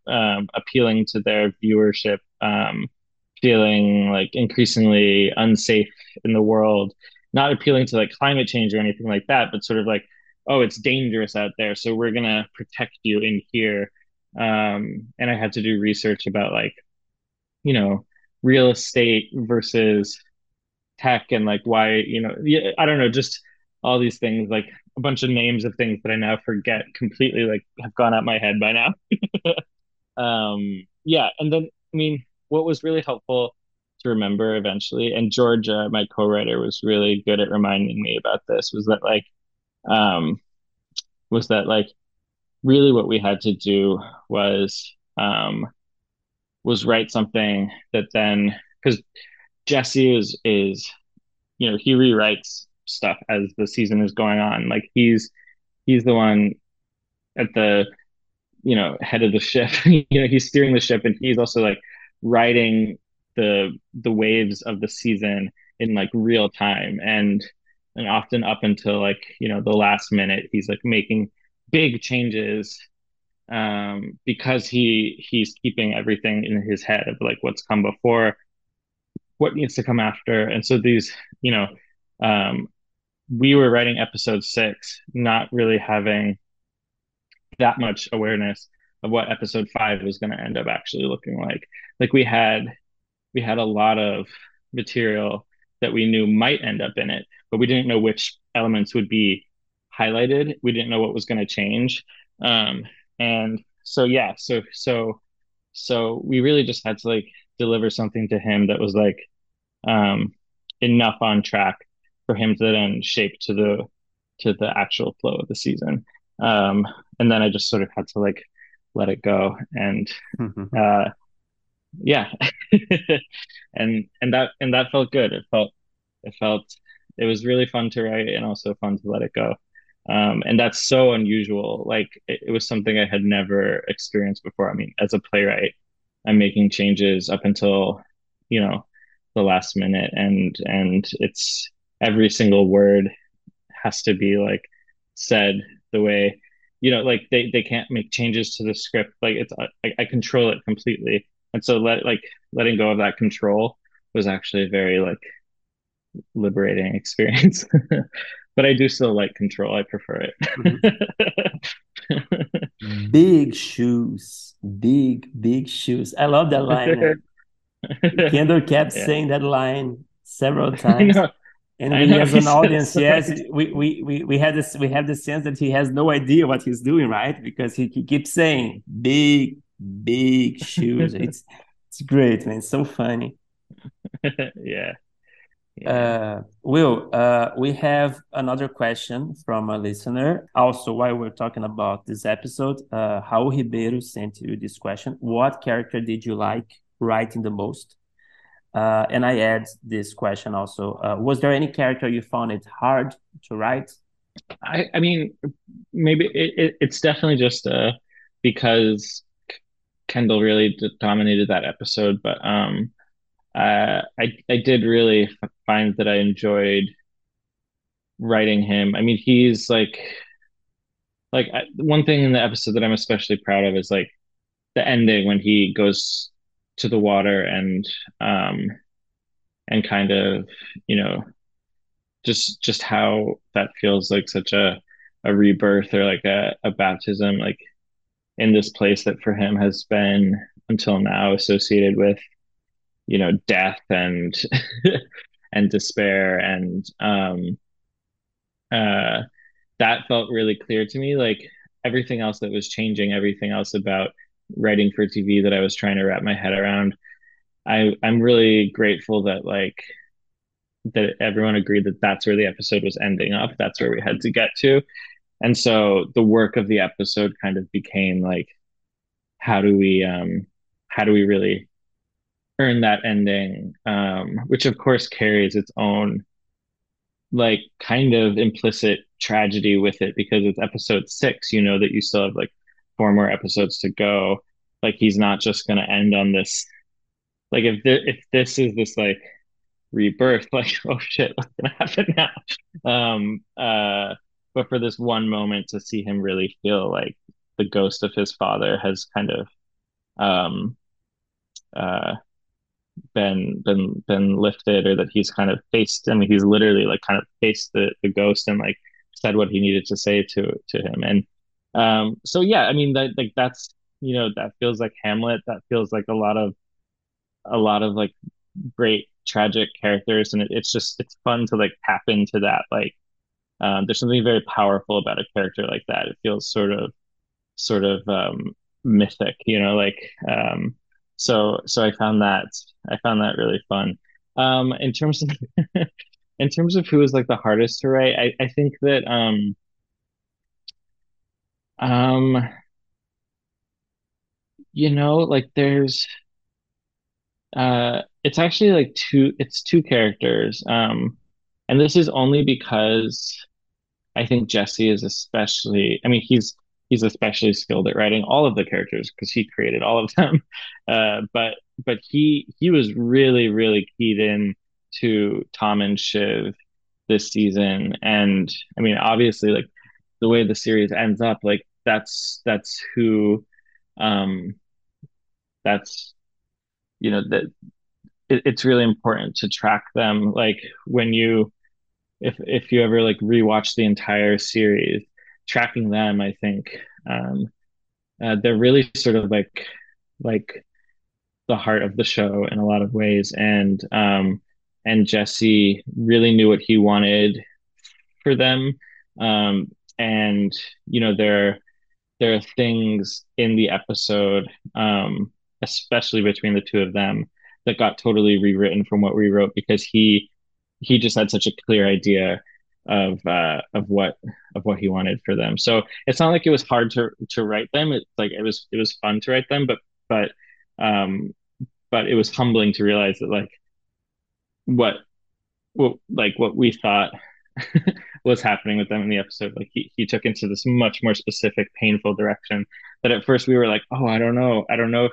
D: um, appealing to their viewership um, feeling like increasingly unsafe in the world not appealing to like climate change or anything like that but sort of like oh it's dangerous out there so we're going to protect you in here. Um, and i had to do research about like you know real estate versus tech and like why you know i don't know just all these things like a bunch of names of things that i now forget completely like have gone out my head by now. Um yeah and then i mean what was really helpful to remember eventually and georgia my co-writer was really good at reminding me about this was that like um was that like really what we had to do was um was write something that then because Jesse is is you know he rewrites stuff as the season is going on. Like he's he's the one at the you know head of the ship. you know he's steering the ship, and he's also like writing the the waves of the season in like real time and and often up until like you know the last minute he's like making big changes um because he he's keeping everything in his head of like what's come before what needs to come after. And so these you know um, we were writing episode six not really having that much awareness of what episode five was going to end up actually looking like. Like we had we had a lot of material that we knew might end up in it but we didn't know which elements would be highlighted. We didn't know what was going to change. Um, and so yeah so so so we really just had to like deliver something to him that was like um, enough on track for him to then shape to the to the actual flow of the season. Um, and then I just sort of had to like let it go and uh, yeah, and and that and that felt good. It felt it felt it was really fun to write and also fun to let it go. Um, and that's so unusual. Like it, it was something I had never experienced before. I mean, as a playwright, I'm making changes up until you know the last minute and and it's every single word has to be like said the way you know, like they they can't make changes to the script. Like it's I, I control it completely, and so let like letting go of that control was actually a very like liberating experience. but I do still like control. I prefer it.
B: Mm-hmm. big shoes, big big shoes. I love that line. Kendall kept yeah. saying that line several times. And we as an audience, yes, we, we, we, we had this we have the sense that he has no idea what he's doing, right? Because he, he keeps saying big, big shoes. it's it's great, man. It's so funny.
D: yeah.
B: Uh, Will, uh, we have another question from a listener. Also, while we're talking about this episode, uh, Raul Ribeiro sent you this question. What character did you like writing the most? Uh, and I add this question also: uh, Was there any character you found it hard to write?
D: I, I mean, maybe it, it, it's definitely just uh, because Kendall really dominated that episode, but um, uh, I I did really find that I enjoyed writing him. I mean, he's like like I, one thing in the episode that I'm especially proud of is like the ending when he goes to the water and um and kind of you know just just how that feels like such a a rebirth or like a, a baptism like in this place that for him has been until now associated with you know death and and despair and um uh that felt really clear to me like everything else that was changing everything else about writing for TV that I was trying to wrap my head around. I I'm really grateful that like that everyone agreed that that's where the episode was ending up. That's where we had to get to. And so the work of the episode kind of became like how do we um how do we really earn that ending um which of course carries its own like kind of implicit tragedy with it because it's episode 6 you know that you still have like four more episodes to go. Like he's not just going to end on this. Like if th- if this is this like rebirth, like oh shit, what's going to happen now? Um, uh, but for this one moment to see him really feel like the ghost of his father has kind of um, uh, been been been lifted, or that he's kind of faced. I mean, he's literally like kind of faced the the ghost and like said what he needed to say to to him, and um, so yeah, I mean that like that's you know that feels like Hamlet. That feels like a lot of a lot of like great tragic characters, and it, it's just it's fun to like tap into that. Like um, there's something very powerful about a character like that. It feels sort of sort of um, mythic, you know, like um, so so I found that I found that really fun. Um, in terms of in terms of who is like the hardest to write, I, I think that um um, you know, like there's uh it's actually like two it's two characters. Um, and this is only because I think Jesse is especially I mean he's he's especially skilled at writing all of the characters because he created all of them. Uh, but but he he was really really keyed in to Tom and Shiv this season, and I mean obviously like the way the series ends up, like that's that's who, um, that's you know that it, it's really important to track them. Like when you, if if you ever like rewatch the entire series, tracking them, I think um, uh, they're really sort of like like the heart of the show in a lot of ways, and um, and Jesse really knew what he wanted for them. Um, and you know there there are things in the episode um, especially between the two of them that got totally rewritten from what we wrote because he he just had such a clear idea of uh, of what of what he wanted for them. So it's not like it was hard to to write them. It's like it was it was fun to write them, but but um but it was humbling to realize that like what what like what we thought was happening with them in the episode. Like he, he took into this much more specific, painful direction that at first we were like, oh, I don't know. I don't know if,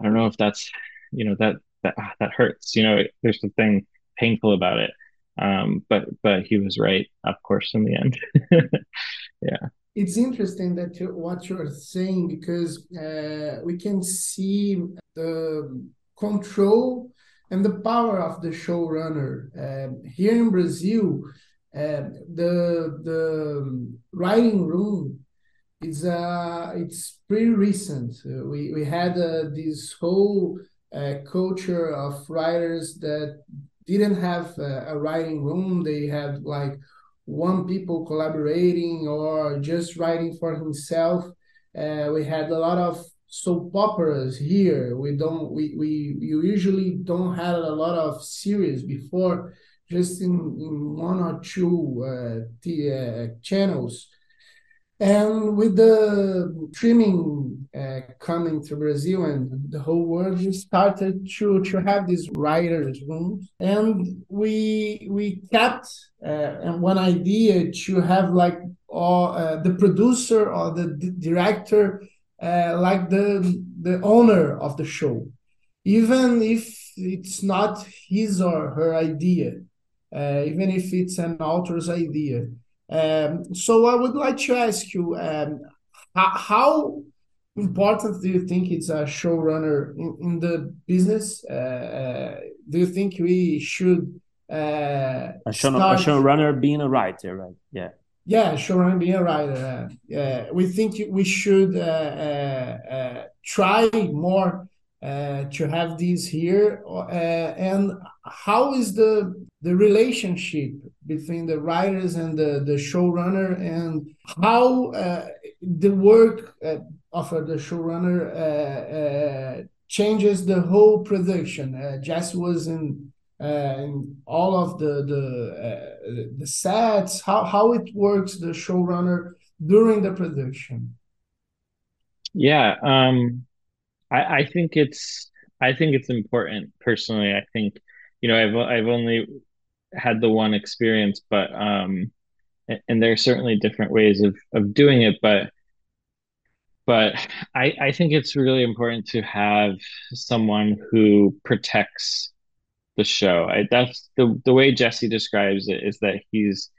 D: I don't know if that's, you know, that, that, ah, that hurts, you know, there's something painful about it. Um, but, but he was right, of course, in the end. yeah.
A: it's interesting that what you're saying because uh, we can see the control and the power of the showrunner um, here in Brazil. Uh, the the writing room is uh it's pretty recent. Uh, we we had uh, this whole uh, culture of writers that didn't have a writing room. They had like one people collaborating or just writing for himself. Uh, we had a lot of soap operas here. We don't we we you usually don't have a lot of series before, just in, in one or two uh, the, uh, channels. And with the streaming uh, coming to Brazil and the whole world, we started to, to have these writers' rooms. And we we kept uh, one idea to have like uh, the producer or the director, uh, like the, the owner of the show, even if it's not his or her idea, uh, even if it's an author's idea um, so I would like to ask you, um, how, how, important do you think it's a showrunner in, in the business? Uh, uh, do you think we should uh,
B: a, show, start... a showrunner being a writer, right? Yeah.
A: Yeah, showrunner being a writer. Uh, we think we should uh, uh, try more uh, to have these here uh, and how is the the relationship between the writers and the the showrunner and how uh, the work uh, of the showrunner uh, uh, changes the whole production. Jess was in in all of the the the sets. How how it works the showrunner during the production.
D: Yeah um I, I think it's I think it's important personally. I think you know I've I've only had the one experience, but um, and there are certainly different ways of of doing it, but but I I think it's really important to have someone who protects the show. I, that's the the way Jesse describes it is that he's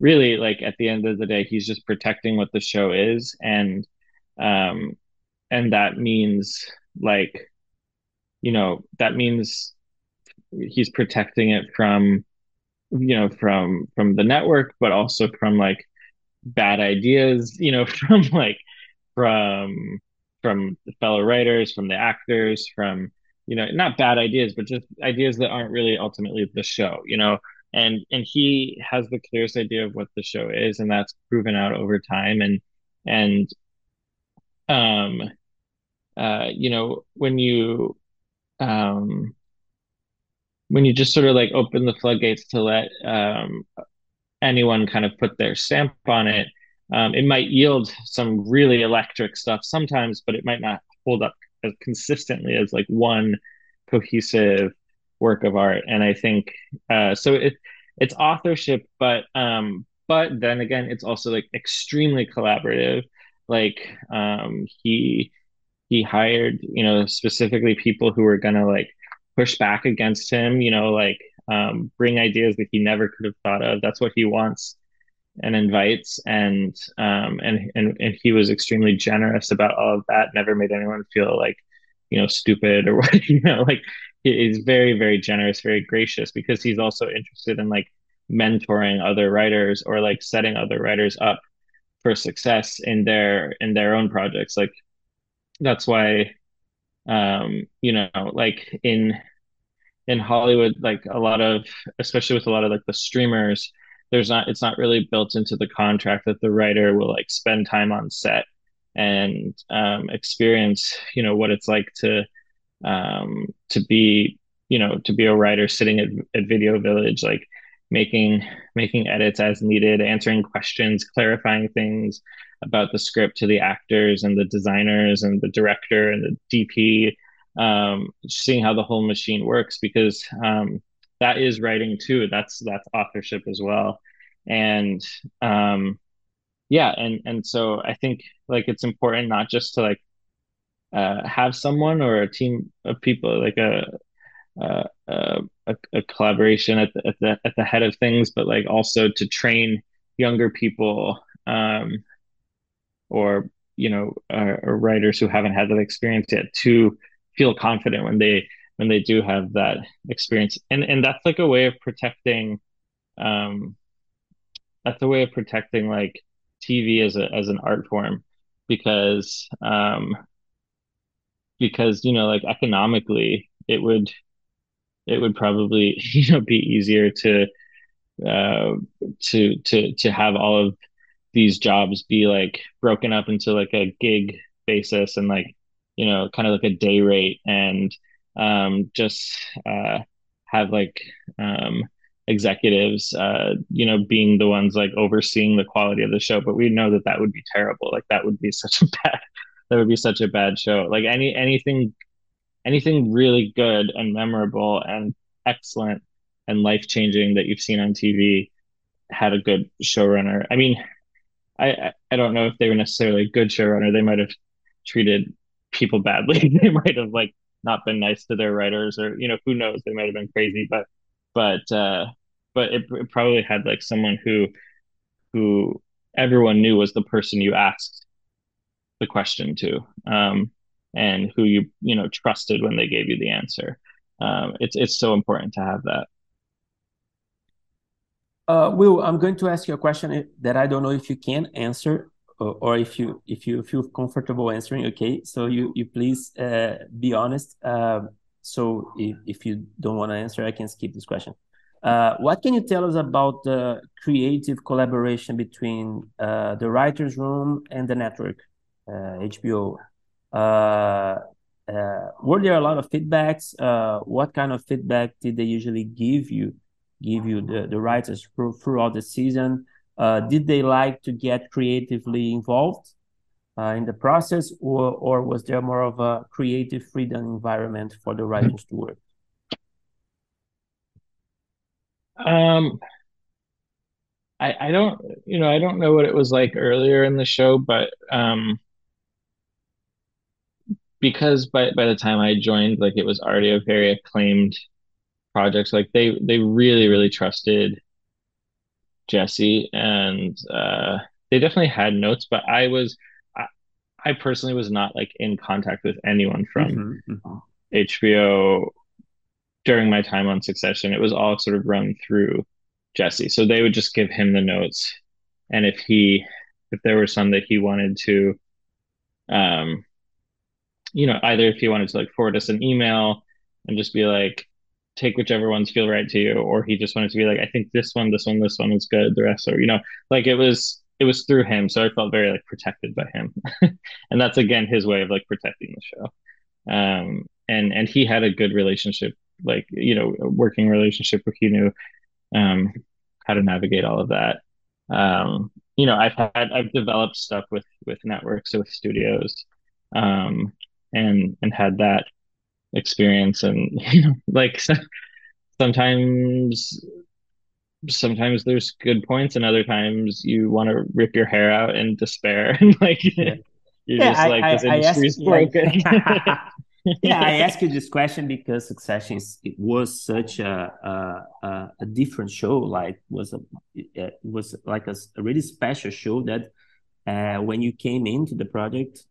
D: really like at the end of the day he's just protecting what the show is and um and that means like you know that means he's protecting it from you know from from the network but also from like bad ideas you know from like from from the fellow writers from the actors from you know not bad ideas but just ideas that aren't really ultimately the show you know? And and he has the clearest idea of what the show is and that's proven out over time. And and um uh, you know, when you um, when you just sort of like open the floodgates to let um, anyone kind of put their stamp on it, um, it might yield some really electric stuff sometimes, but it might not hold up as consistently as like one cohesive work of art. And I think uh, so. It it's authorship, but um, but then again, it's also like extremely collaborative. Like um, he he hired you know specifically people who were gonna like push back against him you know like um, bring ideas that he never could have thought of. That's what he wants and invites. And um, and and and he was extremely generous about all of that never made anyone feel like you know stupid or what you know like he's very very generous very gracious because he's also interested in like mentoring other writers or like setting other writers up for success in their in their own projects. Like that's why um you know like in in hollywood like a lot of especially with a lot of like the streamers there's not it's not really built into the contract that the writer will like spend time on set and um, experience you know what it's like to um, to be you know to be a writer sitting at, at video village like making making edits as needed answering questions clarifying things about the script to the actors and the designers and the director and the DP, um, seeing how the whole machine works because um, that is writing too. That's that's authorship as well, and um, yeah, and and so I think like it's important not just to like uh, have someone or a team of people like a uh, a, a, collaboration at the, at the at the head of things, but like also to train younger people um, or you know uh, writers who haven't had that experience yet to feel confident when they when they do have that experience. And and that's like a way of protecting um that's a way of protecting like TV as a as an art form because um because you know like economically it would it would probably you know be easier to uh to to to have all of these jobs be like broken up into like a gig basis and like you know kind of like a day rate and um just uh have like um executives uh you know being the ones like overseeing the quality of the show but we know that that would be terrible like that would be such a bad that would be such a bad show like any anything anything really good and memorable and excellent and life changing that you've seen on TV had a good showrunner. I mean, I I don't know if they were necessarily a good showrunner. They might have treated people badly. they might have like not been nice to their writers, or you know, who knows? They might have been crazy, but but uh, but it, it probably had like someone who who everyone knew was the person you asked the question to. Um, and who you you know trusted when they gave you the answer. Um, it's it's so important to have that.
B: Uh, Will, I'm going to ask you a question that I don't know if you can answer or, if you if you feel comfortable answering. Okay, so you you please uh, be honest. Uh, so if, if you don't want to answer, I can skip this question. Uh, what can you tell us about the creative collaboration between uh, the writers' room and the network, HBO? Uh, uh, uh, were there a lot of feedbacks? Uh, what kind of feedback did they usually give you, give you the, the writers throughout the season? Did they like to get creatively involved in the process, or or was there more of a creative freedom environment for the writers to work?
D: Um, I I don't you know I don't know what it was like earlier in the show, but um, because by by the time I joined, like it was already a very acclaimed project. Like they they really really trusted Jesse, and uh, they definitely had notes. But I was, I, I personally was not like in contact with anyone from mm-hmm, mm-hmm. HBO during my time on Succession. It was all sort of run through Jesse, so they would just give him the notes, and if he if there were some that he wanted to um you know, either if he wanted to like forward us an email and just be like, take whichever ones feel right to you, or he just wanted to be like, I think this one, this one, this one is good. The rest are, you know, like it was it was through him. So I felt very like protected by him. and that's again his way of like protecting the show. Um and and he had a good relationship, like, you know, working relationship where he knew um how to navigate all of that. Um, you know, I've had I've developed stuff with with networks with studios. Um, and and had that experience and you know like sometimes sometimes there's good points and other times you want to rip your hair out in despair and like yeah. you're yeah, just like I, this I, industry's I broken
B: yeah i ask you this question because succession it was such a, a, a different show like was a it was like a, a really special show that uh, when you came into the project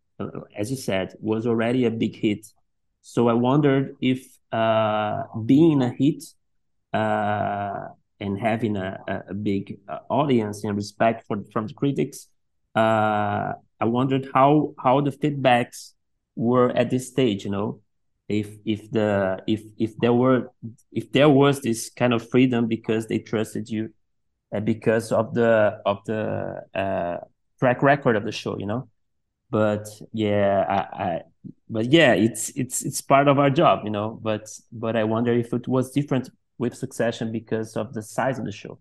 B: as you said, was already a big hit. So I wondered if uh, being a hit uh, and having a, a big uh, audience and respect for, from the critics, uh, I wondered how how the feedbacks were at this stage. You know, if if the if if there were if there was this kind of freedom because they trusted you, uh, because of the of the uh, track record of the show. You know but yeah I, I, but yeah it's it's it's part of our job you know but but i wonder if it was different with succession because of the size of the show.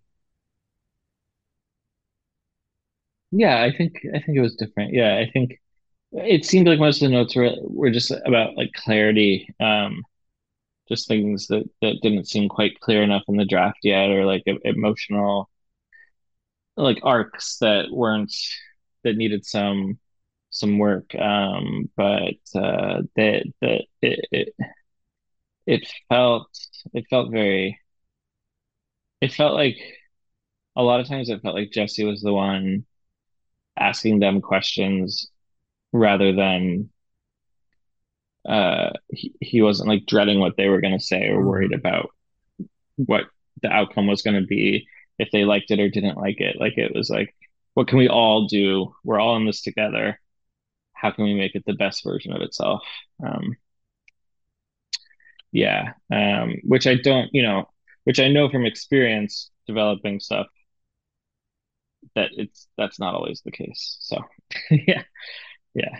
D: Yeah i think i think it was different. Yeah i think it seemed like most of the notes were were just about like clarity um just things that that didn't seem quite clear enough in the draft yet or like emotional like arcs that weren't that needed some some work. Um, but uh, that that it, it it felt it felt very. It felt like a lot of times it felt like Jesse was the one asking them questions rather than uh he, he wasn't like dreading what they were going to say or worried about what the outcome was going to be if they liked it or didn't like it like it was like what can we all do we're all in this together how can we make it the best version of itself? Um yeah um which i don't you know which i know from experience developing stuff that it's that's not always the case. So yeah yeah.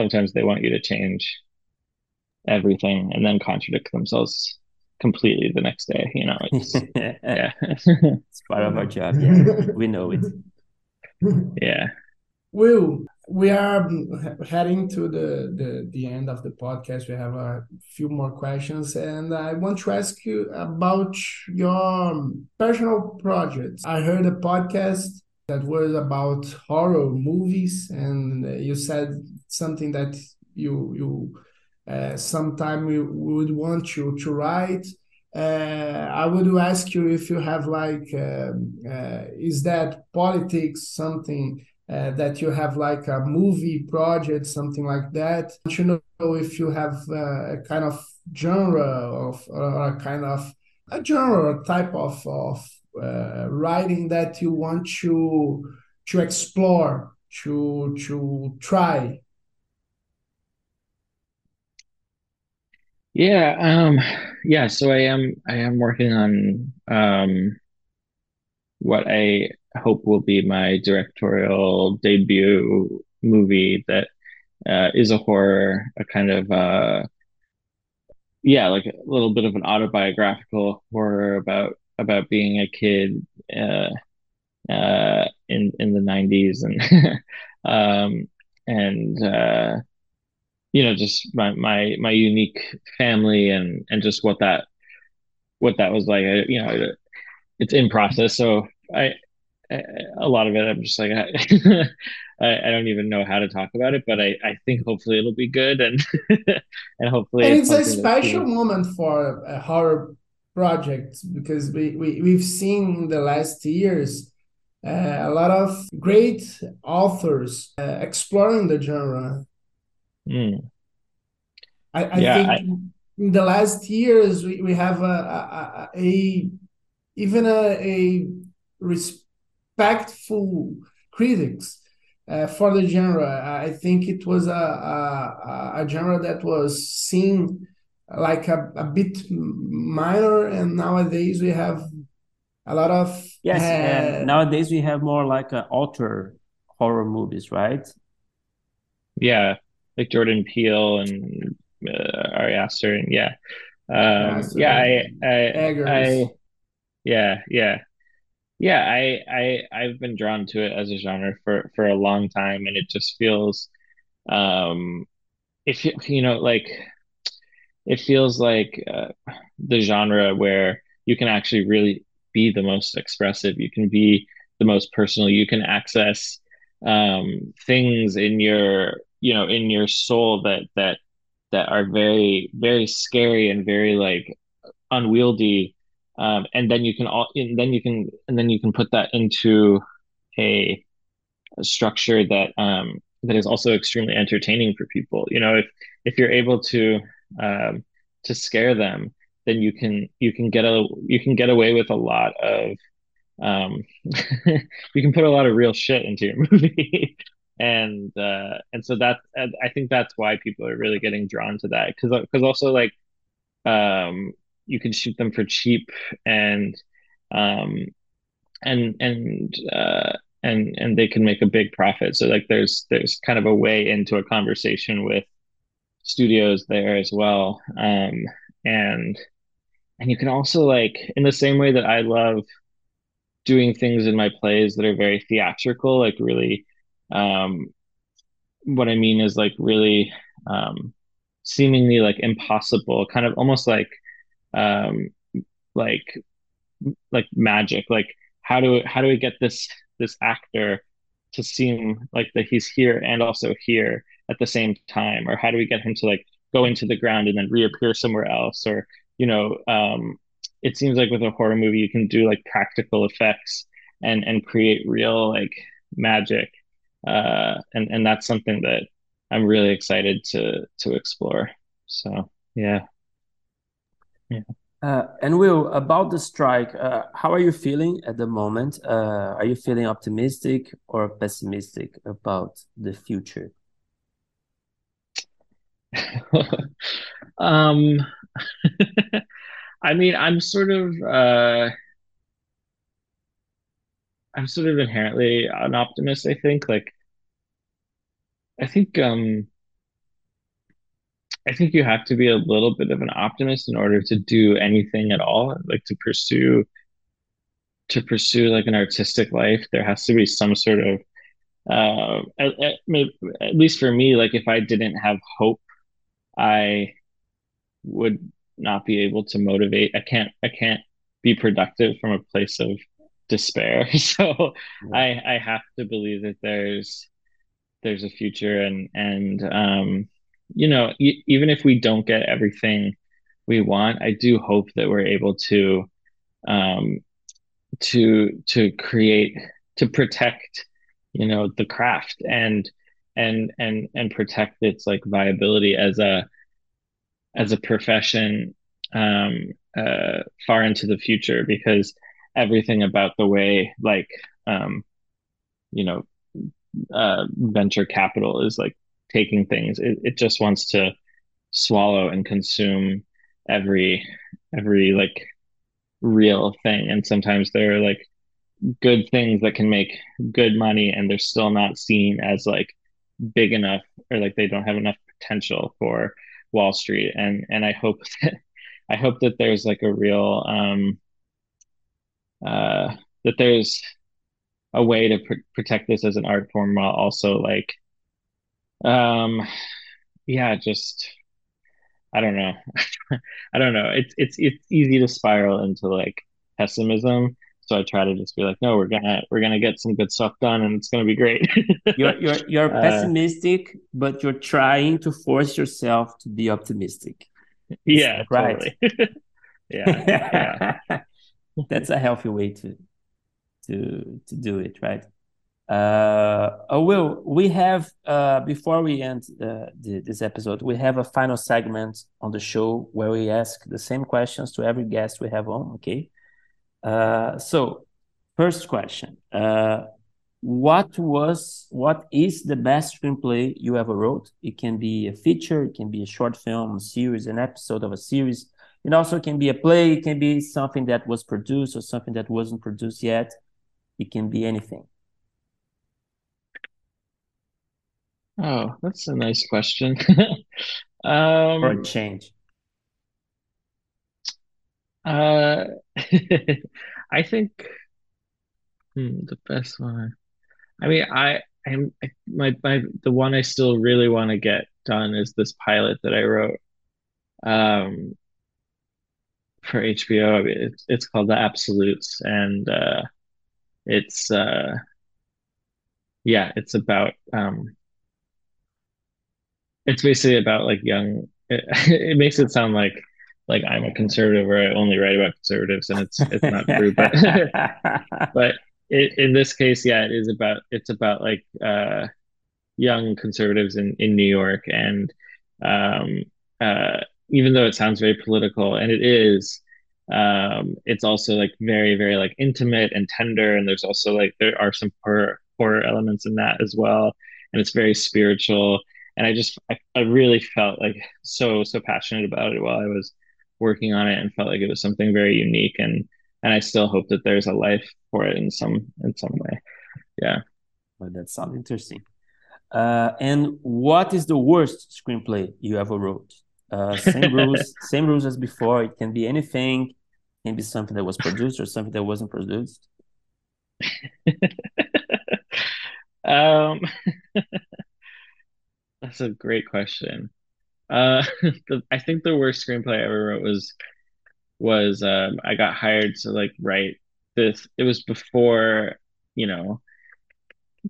D: Sometimes they want you to change everything and then contradict themselves completely the next day you know it's, yeah.
B: It's part of our job yeah. We know it.
D: Yeah.
A: Will we are heading to the, the the end of the podcast. We have a few more questions and i want to ask you about your personal projects. I heard a podcast that was about horror movies and you said something that you you uh, sometime you would want you to write. Uh, I would ask you if you have like, um, uh, is that politics something uh, that you have like a movie project, something like that. To know if you have uh, a kind of genre of or a kind of a genre type of of uh, writing that you want to to explore, to to try.
D: Yeah, um, yeah. So I am I am working on um, what I hope will be my directorial debut movie that uh, is a horror, a kind of uh, yeah, like a little bit of an autobiographical horror about about being a kid uh, uh, in in the '90s and um, and uh, you know just my my my unique family and and just what that what that was like. I, you know, it's in process, so I a lot of it i'm just like I, I, don't even know how to talk about it but i i think hopefully it'll be good and and hopefully
A: and it's, it's a special moment for a horror project because we, we we've seen in the last years uh, a lot of great authors uh, exploring the genre
D: mm.
A: i, I yeah, think I... in the last years we, we have a, a, a, a even a, a respectful critics uh, for the genre. I think it was a, a, a genre that was seen like a, a bit minor, and nowadays we have a lot of
B: yes. Uh, nowadays we have more like uh, author horror movies, right?
D: Yeah, like Jordan Peele and uh, Ari Aster, and yeah, um, yeah, I, I, I, yeah, yeah yeah i i i've been drawn to it as a genre for for a long time and it just feels um if you you know like it feels like uh, the genre where you can actually really be the most expressive you can be the most personal you can access um things in your you know in your soul that that that are very very scary and very like unwieldy um, and then you can all and then you can and then you can put that into a, a structure that um, that is also extremely entertaining for people. You know if if you're able to um, to scare them then you can you can get a you can get away with a lot of um, you can put a lot of real shit into your movie. And uh, and so that I think that's why people are really getting drawn to that. Because because also like um you can shoot them for cheap and um and and uh and and they can make a big profit. So like there's there's kind of a way into a conversation with studios there as well. Um and and you can also like in the same way that I love doing things in my plays that are very theatrical like really um what I mean is like really um seemingly like impossible kind of almost like um, like like magic. Like how do how do we get this this actor to seem like that he's here and also here at the same time, or how do we get him to like go into the ground and then reappear somewhere else, or you know, um, it seems like with a horror movie you can do like practical effects and and create real like magic uh, and and that's something that I'm really excited to to explore. So yeah,
B: yeah. Uh, and Will, about the strike, uh, how are you feeling at the moment? Uh, are you feeling optimistic or pessimistic about the future?
D: um, I mean, I'm sort of uh, I'm sort of inherently an optimist, I think. Like I think um I think you have to be a little bit of an optimist in order to do anything at all, like to pursue to pursue like an artistic life. There has to be some sort of uh at, at, at least for me, like if I didn't have hope, I would not be able to motivate. I can't I can't be productive from a place of despair. So. I I have to believe that there's there's a future and and um you know even if we don't get everything we want I do hope that we're able to um to to create to protect you know the craft and and and and protect its like viability as a as a profession um uh far into the future because everything about the way like um you know uh, venture capital is like taking things. It, it just wants to swallow and consume every every like real thing. And sometimes there are like good things that can make good money and they're still not seen as like big enough or like they don't have enough potential for wall street. And and i hope that i hope that there's like a real um uh that there's a way to pr- protect this as an art form while also like um yeah just i don't know. I don't know. It's it's it's easy to spiral into like pessimism. So i try to just be like no we're gonna we're gonna get some good stuff done and it's gonna be great.
B: You're you're you're uh, pessimistic but you're trying to force yourself to be optimistic.
D: Yeah right.
B: yeah, yeah. that's a healthy way to to to do it, right? Uh, oh, Will, we have uh, before we end uh, the, this episode, we have a final segment on the show where we ask the same questions to every guest we have on. Okay, uh, so first question: uh, What was, what is the best screenplay you ever wrote? It can be a feature, it can be a short film, a series, an episode of a series. It also can be a play. It can be something that was produced or something that wasn't produced yet. It can be anything.
D: Oh, that's a nice question.
B: um, or change.
D: Uh, I think hmm, the best one. I mean, I am my my the one I still really want to get done is this pilot that I wrote um for HBO. It's it's called The Absolutes, and uh, it's uh yeah it's about um it's basically about like young it, it makes it sound like like I'm a conservative or I only write about conservatives and it's it's not true but but it, in this case yeah it is about it's about like uh young conservatives in in New York and um uh even though it sounds very political and it is um it's also like very very like intimate and tender and there's also like there are some horror horror elements in that as well and it's very spiritual and i just I, I really felt like so so passionate about it while i was working on it and felt like it was something very unique. And and i still hope that there's a life for it in some in some way. Yeah.
B: Well, that sounds interesting. Uh and what is the worst screenplay you ever wrote? Uh, same rules, same rules as before. It can be anything. Can be something that was produced or something that wasn't produced?
D: um, that's a great question. Uh, the, I think the worst screenplay I ever wrote was was um, I got hired to like write this. It was before you know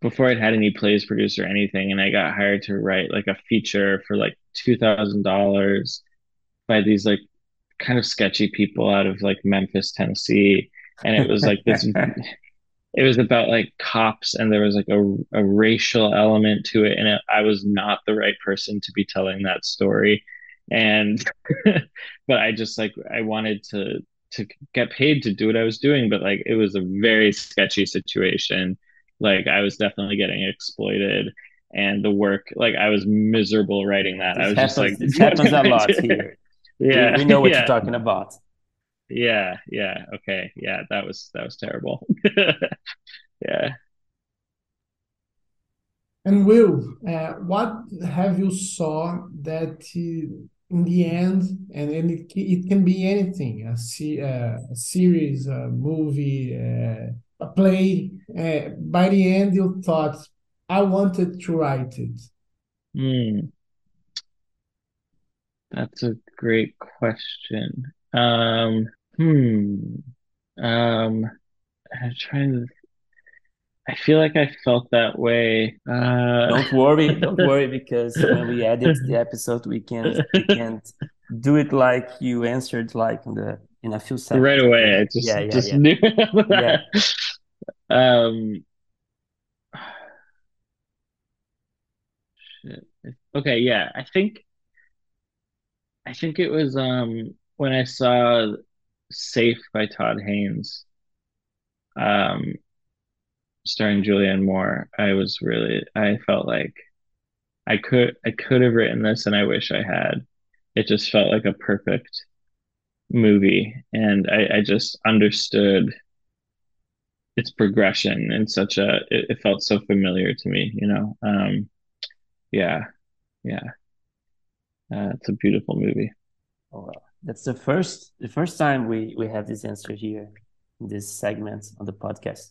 D: before I'd had any plays produced or anything, and I got hired to write like a feature for like two thousand dollars by these like kind of sketchy people out of like Memphis, Tennessee. And it was like this it was about like cops and there was like a, a racial element to it and it, i was not the right person to be telling that story. And but i just like i wanted to to get paid to do what i was doing but like it was a very sketchy situation. Like i was definitely getting exploited and the work like i was miserable writing that.
B: This
D: i was
B: happens,
D: just like
B: this happens a lot here.
D: Yeah
B: we, we know what
D: yeah.
B: you're talking about
D: yeah yeah okay yeah that was that was terrible yeah
A: And Will, uh, what have you saw that uh, in the end, and, and it, it can be anything, a, se uh, a series, a movie, uh, a play, uh, by the end you thought, I wanted to write it?
D: Hmm. That's a great question. Um, hmm. Um, I'm trying to I feel like I felt that way. Uh,
B: don't worry, don't worry, because when we edit the episode, we can't we can't do it like you answered, like in the in a few seconds.
D: Right away, I just yeah, yeah, just yeah. knew. yeah. Um. Shit. Okay, yeah, I think. I think it was um when I saw "Safe" by Todd Haynes. Um, starring Julianne Moore, I was really I felt like I could I could have written this and I wish I had. It just felt like a perfect movie and I, I just understood its progression in such a it, it felt so familiar to me, you know. Um yeah. Yeah. Uh, it's a beautiful movie.
B: Oh, well, that's the first the first time we we have this answer here in this segment on the podcast.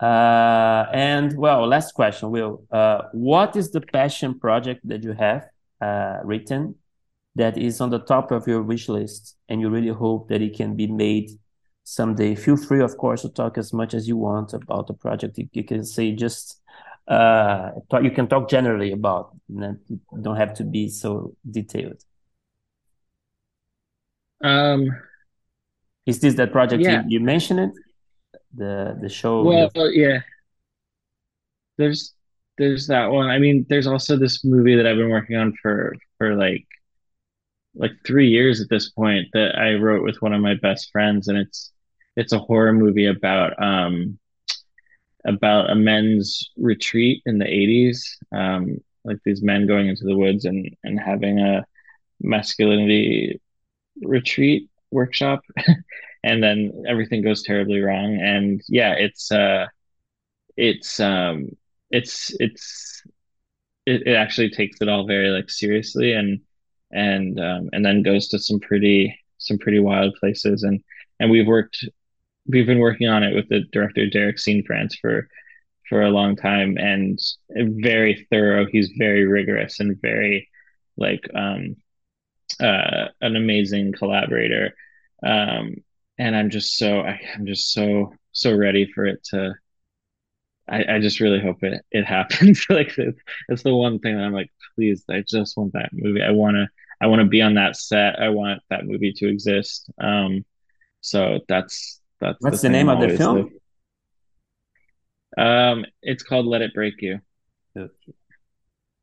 B: Uh, and well, last question, Will. Uh, what is the passion project that you have uh, written that is on the top of your wish list and you really hope that it can be made someday? Feel free, of course, to talk as much as you want about the project. You, you can say just, uh, talk, you can talk generally about, you don't have to be so detailed.
D: Um,
B: is this that project yeah. you, you mentioned it? the the show.
D: Well, the... yeah. There's there's that one. I mean, there's also this movie that I've been working on for for like like three years at this point that I wrote with one of my best friends, and it's it's a horror movie about um about a men's retreat in the 80s um like these men going into the woods and and having a masculinity retreat workshop and then everything goes terribly wrong. And yeah it's uh it's um it's it's it, it actually takes it all very like seriously and and um and then goes to some pretty some pretty wild places. And and we've worked we've been working on it with the director Derek Cianfrance for for a long time and very thorough. He's very rigorous and very like um uh an amazing collaborator um and I'm just so I, am just so so ready for it to. I, I just really hope it it happens. like it's, it's the one thing that I'm like, please, I just want that movie. I want to I want to be on that set. I want that movie to exist. Um, so that's that's
B: what's the, the name of the film.
D: Um, it's called Let It Break You. Okay.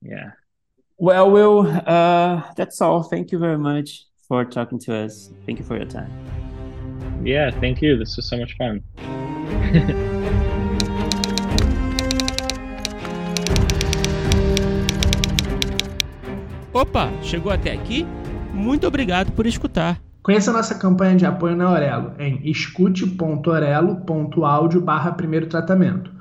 D: Yeah.
B: Well, Will, uh, that's all. Thank you very much for talking to us. Thank you for your time.
D: Yeah, thank you. This was so much fun.
E: Opa, chegou até aqui? Muito obrigado por escutar.
A: Conheça nossa campanha de apoio na Aurelo em escute.orelo.audio barra primeiro tratamento.